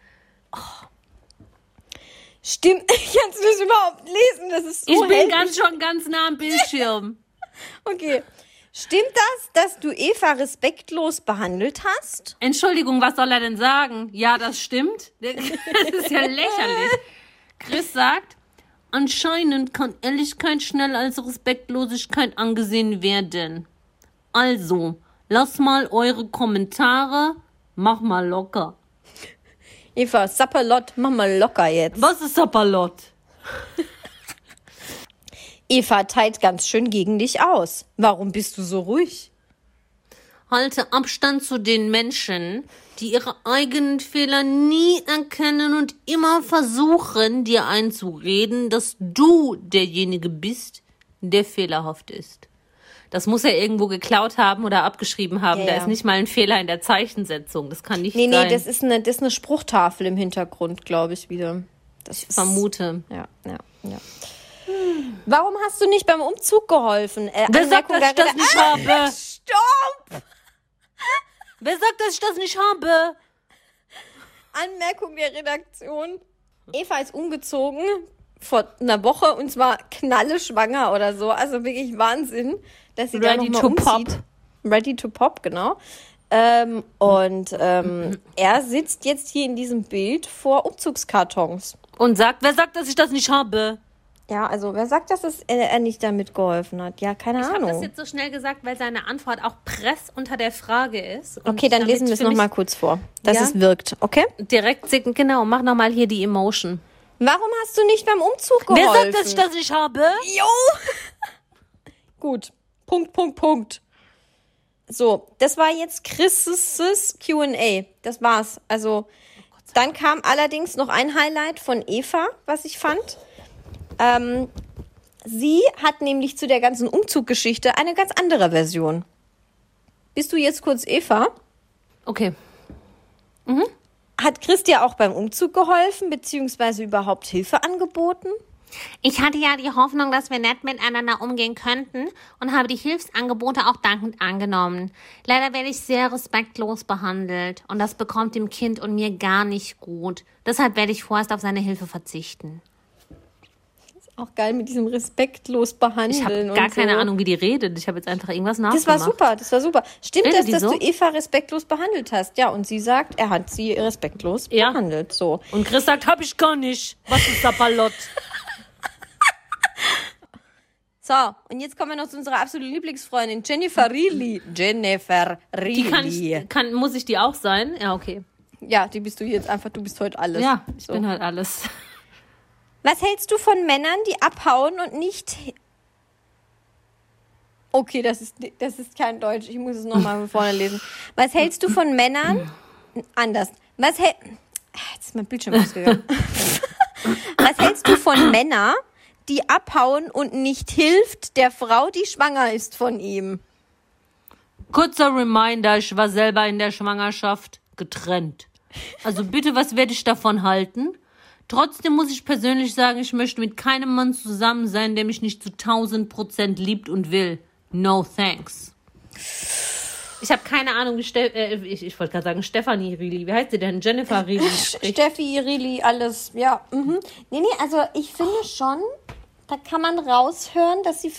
Stimmt, kannst du das überhaupt lesen? Das ist so Ich bin ganz schon ganz nah am Bildschirm. Okay. Stimmt das, dass du Eva respektlos behandelt hast? Entschuldigung, was soll er denn sagen? Ja, das stimmt. Das ist ja lächerlich. Chris sagt, anscheinend kann Ehrlichkeit schnell als Respektlosigkeit angesehen werden. Also, lass mal eure Kommentare, mach mal locker. Eva, Sapperlot, mach mal locker jetzt. Was ist Sapperlot? Eva teilt ganz schön gegen dich aus. Warum bist du so ruhig? Halte Abstand zu den Menschen, die ihre eigenen Fehler nie erkennen und immer versuchen, dir einzureden, dass du derjenige bist, der fehlerhaft ist. Das muss er irgendwo geklaut haben oder abgeschrieben haben. Ja, da ja. ist nicht mal ein Fehler in der Zeichensetzung. Das kann nicht Nee, nee, sein. das ist eine, das ist eine Spruchtafel im Hintergrund, glaube ich, wieder. Das ist, vermute. Ja, ja, ja. Warum hast du nicht beim Umzug geholfen? Äh, Wer sagt, dass ich das nicht Ah, habe? Stopp! Wer sagt, dass ich das nicht habe? Anmerkung der Redaktion. Eva ist umgezogen vor einer Woche und zwar knalle schwanger oder so. Also wirklich Wahnsinn, dass sie da Ready noch to mal umzieht. pop. Ready to pop, genau. Ähm, und ähm, er sitzt jetzt hier in diesem Bild vor Umzugskartons. Und sagt, wer sagt, dass ich das nicht habe? Ja, also wer sagt, dass es, er, er nicht damit geholfen hat? Ja, keine Ich habe das Ahnung. jetzt so schnell gesagt, weil seine Antwort auch press unter der Frage ist. Okay, dann lesen wir es nochmal kurz vor, dass Ja? es wirkt, okay? Direkt, genau, mach nochmal hier die Emotion. Warum hast du nicht beim Umzug Wer geholfen? sagt, dass ich das nicht habe? Jo! Gut. Punkt, Punkt, Punkt. So, das war jetzt Chris' Q&A. Das war's. Also, dann kam allerdings noch ein Highlight von Eva, was ich fand. Ähm, sie hat nämlich zu der ganzen Umzuggeschichte eine ganz andere Version. Bist du jetzt kurz Eva? Okay. Hat Chris dir auch beim Umzug geholfen, beziehungsweise überhaupt Hilfe angeboten? Ich hatte ja die Hoffnung, dass wir nett miteinander umgehen könnten und habe die Hilfsangebote auch dankend angenommen. Leider werde ich sehr respektlos behandelt und das bekommt dem Kind und mir gar nicht gut. Deshalb werde ich vorerst auf seine Hilfe verzichten. Auch geil mit diesem respektlos Ich behandeln. habe und gar keine so. Ahnung, wie die redet. Ich habe jetzt einfach irgendwas nachgemacht. Das war super, das war super. Stimmt Redet das, dass so? du Eva respektlos behandelt hast? Ja, und sie sagt, er hat sie respektlos Ja. behandelt. So. Und Chris sagt, hab ich gar nicht. Was ist Sapperlott? So, und jetzt kommen wir noch zu unserer absoluten Lieblingsfreundin, Jennifer Reilly. Jennifer Reilly. Die kann ich, kann, muss ich die auch sein? Ja, okay. Ja, die bist du jetzt einfach, du bist heute alles. Ja, ich so. bin halt alles. Was hältst du von Männern, die abhauen und nicht. Okay, das ist, das ist kein Deutsch. Ich muss es nochmal von vorne lesen. Was hältst du von Männern? Anders. Was hält. Jetzt ist mein Bildschirm ausgegangen. Was hältst du von Männern, die abhauen und nicht hilft der Frau, die schwanger ist von ihm? Kurzer Reminder, ich war selber in der Schwangerschaft getrennt. Also bitte, was werde ich davon halten? Trotzdem muss ich persönlich sagen, ich möchte mit keinem Mann zusammen sein, der mich nicht zu 1000 Prozent liebt und will. No thanks. Ich habe keine Ahnung, äh, ich, ich wollte gerade sagen Stefanie Rili. Wie heißt sie denn? Jennifer Rili. Steffi, Rili, alles, ja. Mhm. Nee, nee, also ich finde schon, da kann man raushören, dass sie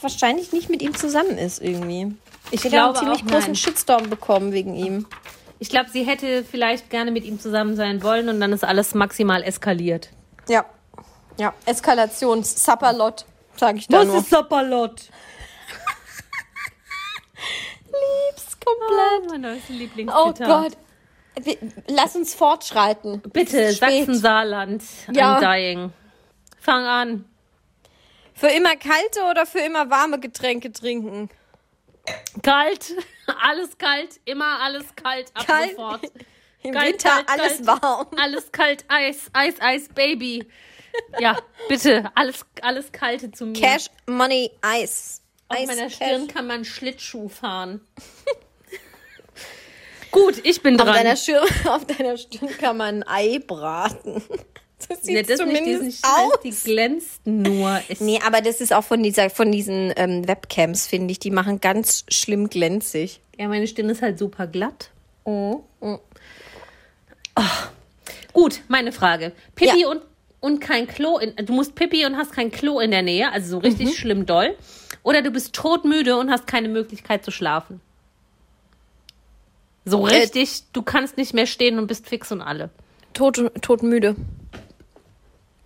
wahrscheinlich nicht mit ihm zusammen ist irgendwie. Ich hätte glaube einen ziemlich großen nein. Shitstorm bekommen wegen ihm. Ich glaube, sie hätte vielleicht gerne mit ihm zusammen sein wollen und dann ist alles maximal eskaliert. Ja. Ja, Eskalations-Sapperlot, sag ich da nur. Sapperlot? Lieb's komplett. Oh Lieblingszitat. Gott. Lass uns fortschreiten. Bitte, ist. Sachsen-Saarland. Ja. I'm dying. Fang an. Für immer kalte oder für immer warme Getränke trinken? Kalt, alles kalt, immer alles kalt, ab Kalt. sofort. Im Kalt, Winter kalt, alles kalt. warm. Alles kalt, Eis, Eis, Eis, Baby. Ja, bitte, alles, alles Kalte zu mir. Cash, Money, Eis. Auf Eis, meiner Cash. Stirn kann man Schlittschuh fahren. Gut, ich bin Auf dran. deiner, Stirn, auf deiner Stirn kann man ein Ei braten. Das sieht nee, das zumindest nicht aus. scheiß, die glänzt nur. Ich, Nee, aber das ist auch von, dieser, von diesen ähm, Webcams, finde ich. Die machen ganz schlimm glänzig. Ja, meine Stirn ist halt super glatt. Oh. Gut, meine Frage. Pipi Ja. und, und kein Klo. In, du musst Pipi und hast kein Klo in der Nähe, also so richtig Mhm. schlimm doll. Oder du bist todmüde und hast keine Möglichkeit zu schlafen. So Äh, richtig, du kannst nicht mehr stehen und bist fix und alle. Tot, todmüde.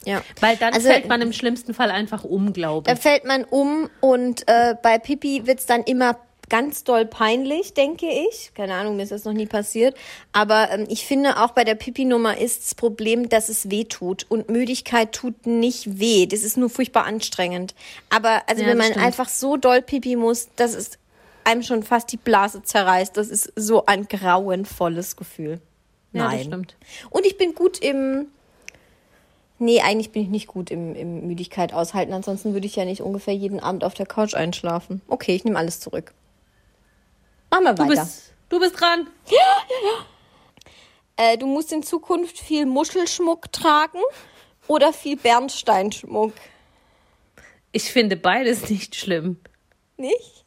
Ja. Weil dann Also- fällt man im schlimmsten Fall einfach um, glaube Da ich. fällt man um und äh, bei Pipi wird's dann immer ganz doll peinlich, denke ich. Keine Ahnung, mir ist das noch nie passiert. Aber ähm, ich finde auch bei der Pipi-Nummer ist das Problem, dass es weh tut. Und Müdigkeit tut nicht weh. Das ist nur furchtbar anstrengend. Aber also Ja, wenn man stimmt. einfach so doll Pipi muss, dass es einem schon fast die Blase zerreißt. Das ist so ein grauenvolles Gefühl. Ja, Nein. das stimmt. Und ich bin gut im. Nee, eigentlich bin ich nicht gut im, im Müdigkeit aushalten. Ansonsten würde ich ja nicht ungefähr jeden Abend auf der Couch einschlafen. Okay, ich nehme alles zurück. Machen wir Du weiter. bist, du bist dran. Äh, du musst in Zukunft viel Muschelschmuck tragen oder viel Bernsteinschmuck. Ich finde beides nicht schlimm. Nicht?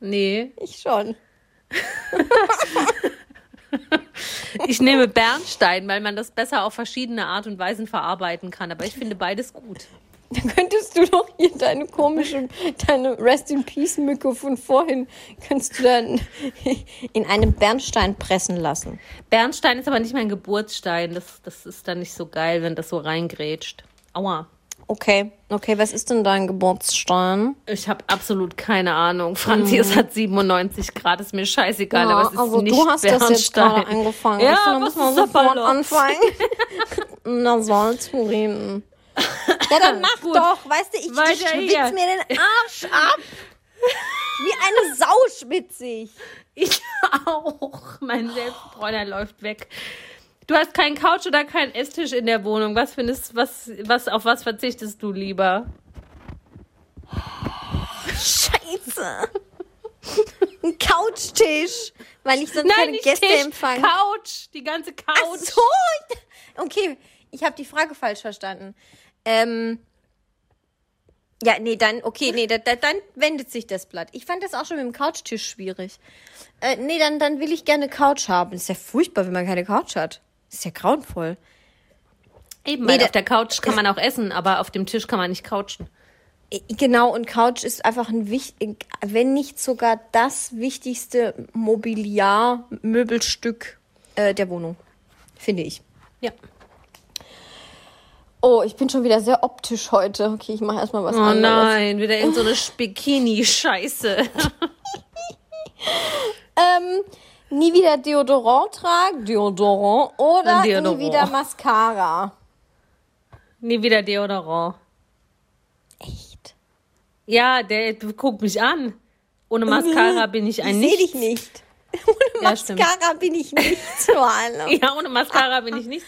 Nee. Ich schon. Ich nehme Bernstein, weil man das besser auf verschiedene Art und Weisen verarbeiten kann. Aber ich finde beides gut. Dann könntest du doch hier deine komische, deine Rest in Peace Mücke von vorhin, könntest du dann in einem Bernstein pressen lassen. Bernstein ist aber nicht mein Geburtsstein. Das, das ist dann nicht so geil, wenn das so reingrätscht. Aua. Okay, okay, was ist denn dein Geburtsstein? Ich habe absolut keine Ahnung. Franzi, es hat 97 Grad, ist mir scheißegal, aber es ist also nicht du hast Bernstein. das jetzt gerade angefangen. Ja, finde, da muss man sofort anfangen. Na, sollst du reden. Ja, dann mach Gut. doch. Weißt du, ich, ich schwitze mir den Arsch ab. Wie eine Sau schwitze ich. Ich auch. Mein Selbstbräuner läuft weg. Du hast keinen Couch oder keinen Esstisch in der Wohnung. Was findest, was, was, auf was verzichtest du lieber? Scheiße. Ein Couchtisch, weil ich sonst keine nicht Gäste Tisch, empfange. Couch, die ganze Couch. Ach so. Okay, ich habe die Frage falsch verstanden. Ähm, ja, nee, dann, okay, nee, da, da, dann wendet sich das Blatt. Ich fand das auch schon mit dem Couchtisch schwierig. Äh, nee, dann, dann will ich gerne Couch haben. Ist ja furchtbar, wenn man keine Couch hat. Ist ja grauenvoll. Eben, Nee, weil auf der Couch kann man auch essen, aber auf dem Tisch kann man nicht couchen. Genau, und Couch ist einfach ein wichtig, wenn nicht sogar das wichtigste Mobiliar, Möbelstück äh, der Wohnung, finde ich. Ja. Oh, ich bin schon wieder sehr optisch heute. Okay, ich mache erstmal was Oh anderes. nein, wieder irgend so eine Bikini-Scheiße. Ähm, nie wieder Deodorant tragen, Deodorant oder Deodorant. nie wieder Mascara. Nie wieder Deodorant. Echt? Ja, der guckt mich an. Ohne Mascara bin ich ein ich Nichts. dich nicht. Ohne Ja, stimmt. Mascara bin ich nicht. Ja, ohne Mascara bin ich nicht.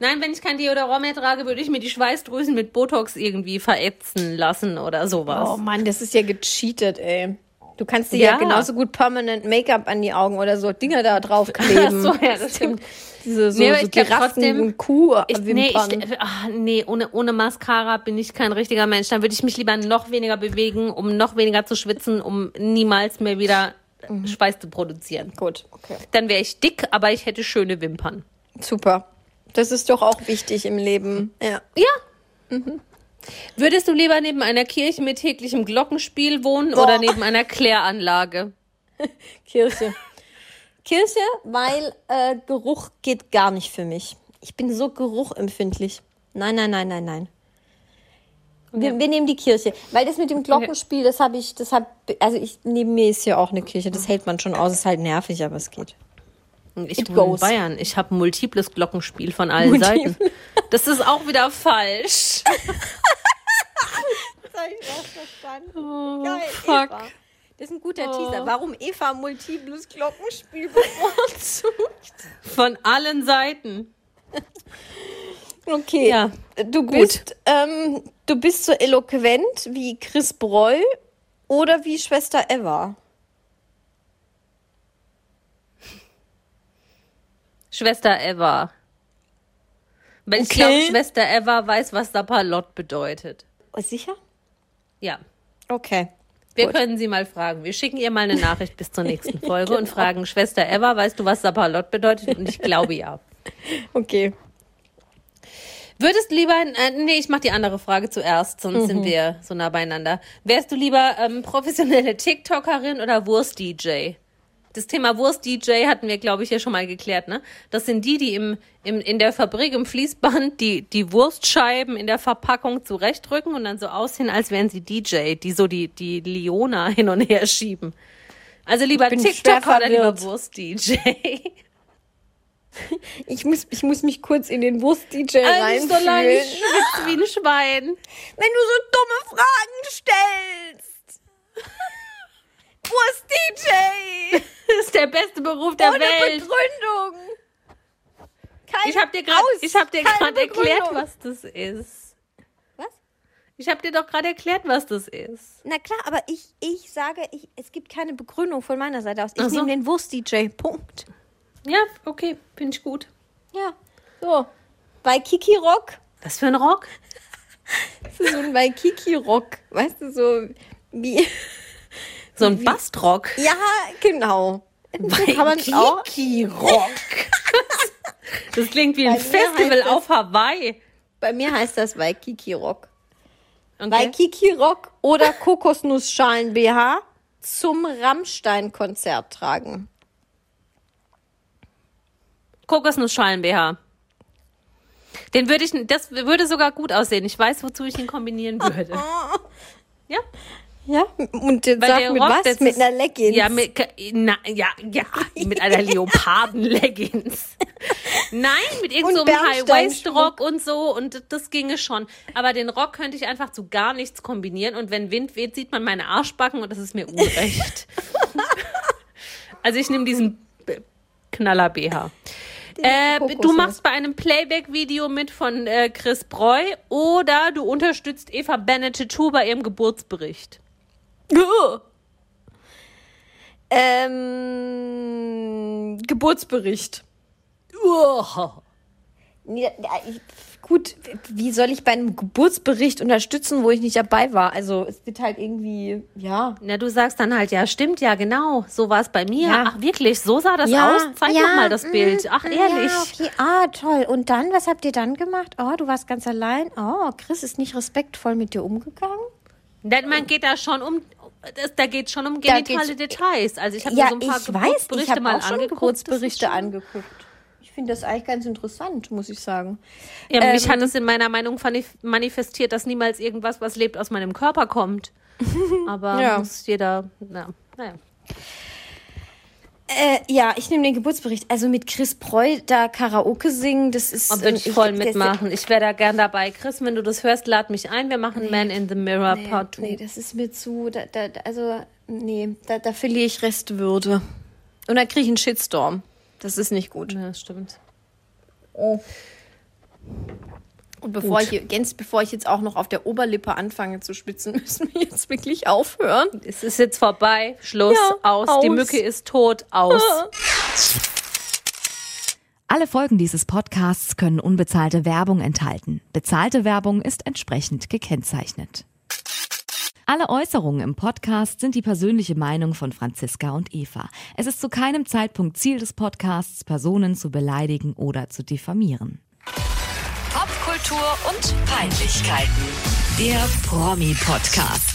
Nein, wenn ich kein Deodorant mehr trage, würde ich mir die Schweißdrüsen mit Botox irgendwie verätzen lassen oder sowas. Oh Mann, das ist ja gecheatet, ey. Du kannst dir ja, Ja. genauso gut permanent Make-up an die Augen oder so Dinger da drauf kleben. So, ja, das stimmt. Diese so, Nee, so ich trotzdem- kuh Ich, nee, ich, ach, nee ohne, ohne Mascara bin ich kein richtiger Mensch. Dann würde ich mich lieber noch weniger bewegen, um noch weniger zu schwitzen, um niemals mehr wieder Mhm. Schweiß zu produzieren. Gut, okay. Dann wäre ich dick, aber ich hätte schöne Wimpern. Super. Das ist doch auch wichtig im Leben. Ja. Ja. Würdest du lieber neben einer Kirche mit täglichem Glockenspiel wohnen oder neben einer Kläranlage? Kirche. Kirche, weil äh, Geruch geht gar nicht für mich. Ich bin so geruchempfindlich. Nein, nein, nein, nein, nein. Wir, wir nehmen die Kirche, weil das mit dem Glockenspiel, das habe ich, das hab, also ich neben mir ist ja auch eine Kirche, das hält man schon aus, ist halt nervig, aber es geht. Ich It wohne in goes. Bayern. Ich habe multiples Glockenspiel von allen Seiten. Das ist auch wieder falsch. Oh, Geil, fuck. Eva. Das ist ein guter Teaser. Warum Eva multiples Glockenspiel bevorzugt? Von allen Seiten. Okay. Ja, Du bist, ähm, du bist so eloquent wie Chris Breu oder wie Schwester Eva. Schwester Eva. Weil ich Okay. glaube, Schwester Eva weiß, was Sapperlott bedeutet. Oh, sicher? Ja. Okay. Wir Gut. können sie mal fragen. Wir schicken ihr mal eine Nachricht bis zur nächsten Folge und fragen, Schwester Eva, weißt du, was Sapperlott bedeutet? Und ich glaube ja. Okay. Würdest du lieber, äh, nee, ich mach die andere Frage zuerst, sonst sind wir so nah beieinander. Wärst du lieber ähm, professionelle TikTokerin oder Wurst-DJ? Das Thema Wurst-DJ hatten wir, glaube ich, ja schon mal geklärt, ne? Das sind die, die im, im, in der Fabrik im Fließband die, die Wurstscheiben in der Verpackung zurechtrücken und dann so aussehen, als wären sie DJ, die so die, die Leona hin und her schieben. Also lieber TikToker oder lieber. Wurst-DJ? Ich muss, ich muss mich kurz in den Wurst-DJ Also so lange reinfühlen. ich schwitze wie ein Schwein. Wenn du so dumme Fragen stellst. Wurst-DJ. Das ist der beste Beruf der Ohne Welt. Begründung. Keine Ich habe dir gerade Aus, ich habe dir keine gerade erklärt, was das ist. Was? Ich habe dir doch gerade erklärt, was das ist. Na klar, aber ich, ich sage, ich, es gibt keine Begründung von meiner Seite aus. Ich so. nehme den Wurst-DJ. Punkt. Ja, okay, finde ich gut. Ja. So. Waikiki Rock. Was für ein Rock? Das ist so ein Waikiki Rock. Weißt du, so wie. So ein Bastrock. Ja, genau. Kann man auch. Rock. Das klingt wie ein Festival das- auf Hawaii. Bei mir heißt das Waikiki Rock. Okay. Waikiki Rock oder Kokosnussschalen BH zum Rammstein-Konzert tragen. Kokosnussschalen BH. Den würde ich, das würde sogar gut aussehen. Ich weiß, wozu ich ihn kombinieren würde. Ja, Ja, und jetzt Weil sag der mit Rock, was? Mit einer Leggings. Ja, mit, na, ja, ja, mit einer Leoparden-Leggings. Nein, mit irgendeinem so. High-Waist-Rock und so und das ginge schon. Aber den Rock könnte ich einfach zu gar nichts kombinieren und wenn Wind weht, sieht man meine Arschbacken und das ist mir unrecht. also ich nehme diesen Knaller BH. Äh, du machst bei einem Playback-Video mit von äh, Chris Breu oder du unterstützt Eva Bennett Tattoo bei ihrem Geburtsbericht. Ähm, Geburtsbericht. Nee, ich, gut, wie soll ich bei einem Geburtsbericht unterstützen, wo ich nicht dabei war? Also es wird halt irgendwie, ja. Na, du sagst dann halt, ja, stimmt, ja, genau. So war es bei mir. Ja. Ach, wirklich, so sah das ja, aus? Zeig ja, doch mal das mm, Bild. Ach, ehrlich. Ja, okay. Ah, toll. Und dann, was habt ihr dann gemacht? Oh, du warst ganz allein. Oh, Chris ist nicht respektvoll mit dir umgegangen. Denn man geht da schon um, das, da geht schon um genitale Details. Also ich habe Ja, mir so ein paar ich weiß, ich Geburtsberichte habe mal auch schon angeguckt. Geburtsberichte angeguckt. Ich finde das eigentlich ganz interessant, muss ich sagen. Ja, mich Ähm, hat es in meiner Meinung manifestiert, dass niemals irgendwas, was lebt, aus meinem Körper kommt. Aber Ja. muss jeder, na, naja. Äh, ja, ich nehme den Geburtsbericht. Also mit Chris Preu da Karaoke singen, das ist. Und würde ich voll das- mitmachen. Ich wäre da gern dabei. Chris, wenn du das hörst, lad mich ein. Wir machen Man in the Mirror Nee, Part 2. nee, das ist mir zu. Da, da, also, nee, da, da verliere ich Restwürde. Und dann kriege ich einen Shitstorm. Das ist nicht gut. Ja, das stimmt. Und bevor ich, ganz bevor ich jetzt auch noch auf der Oberlippe anfange zu schwitzen, müssen wir jetzt wirklich aufhören. Es ist jetzt vorbei. Schluss. Ja, aus. Die aus. Mücke ist tot. Aus. Alle Folgen dieses Podcasts können unbezahlte Werbung enthalten. Bezahlte Werbung ist entsprechend gekennzeichnet. Alle Äußerungen im Podcast sind die persönliche Meinung von Franziska und Eva. Es ist zu keinem Zeitpunkt Ziel des Podcasts, Personen zu beleidigen oder zu diffamieren. Popkultur und Peinlichkeiten. Der Promi-Podcast.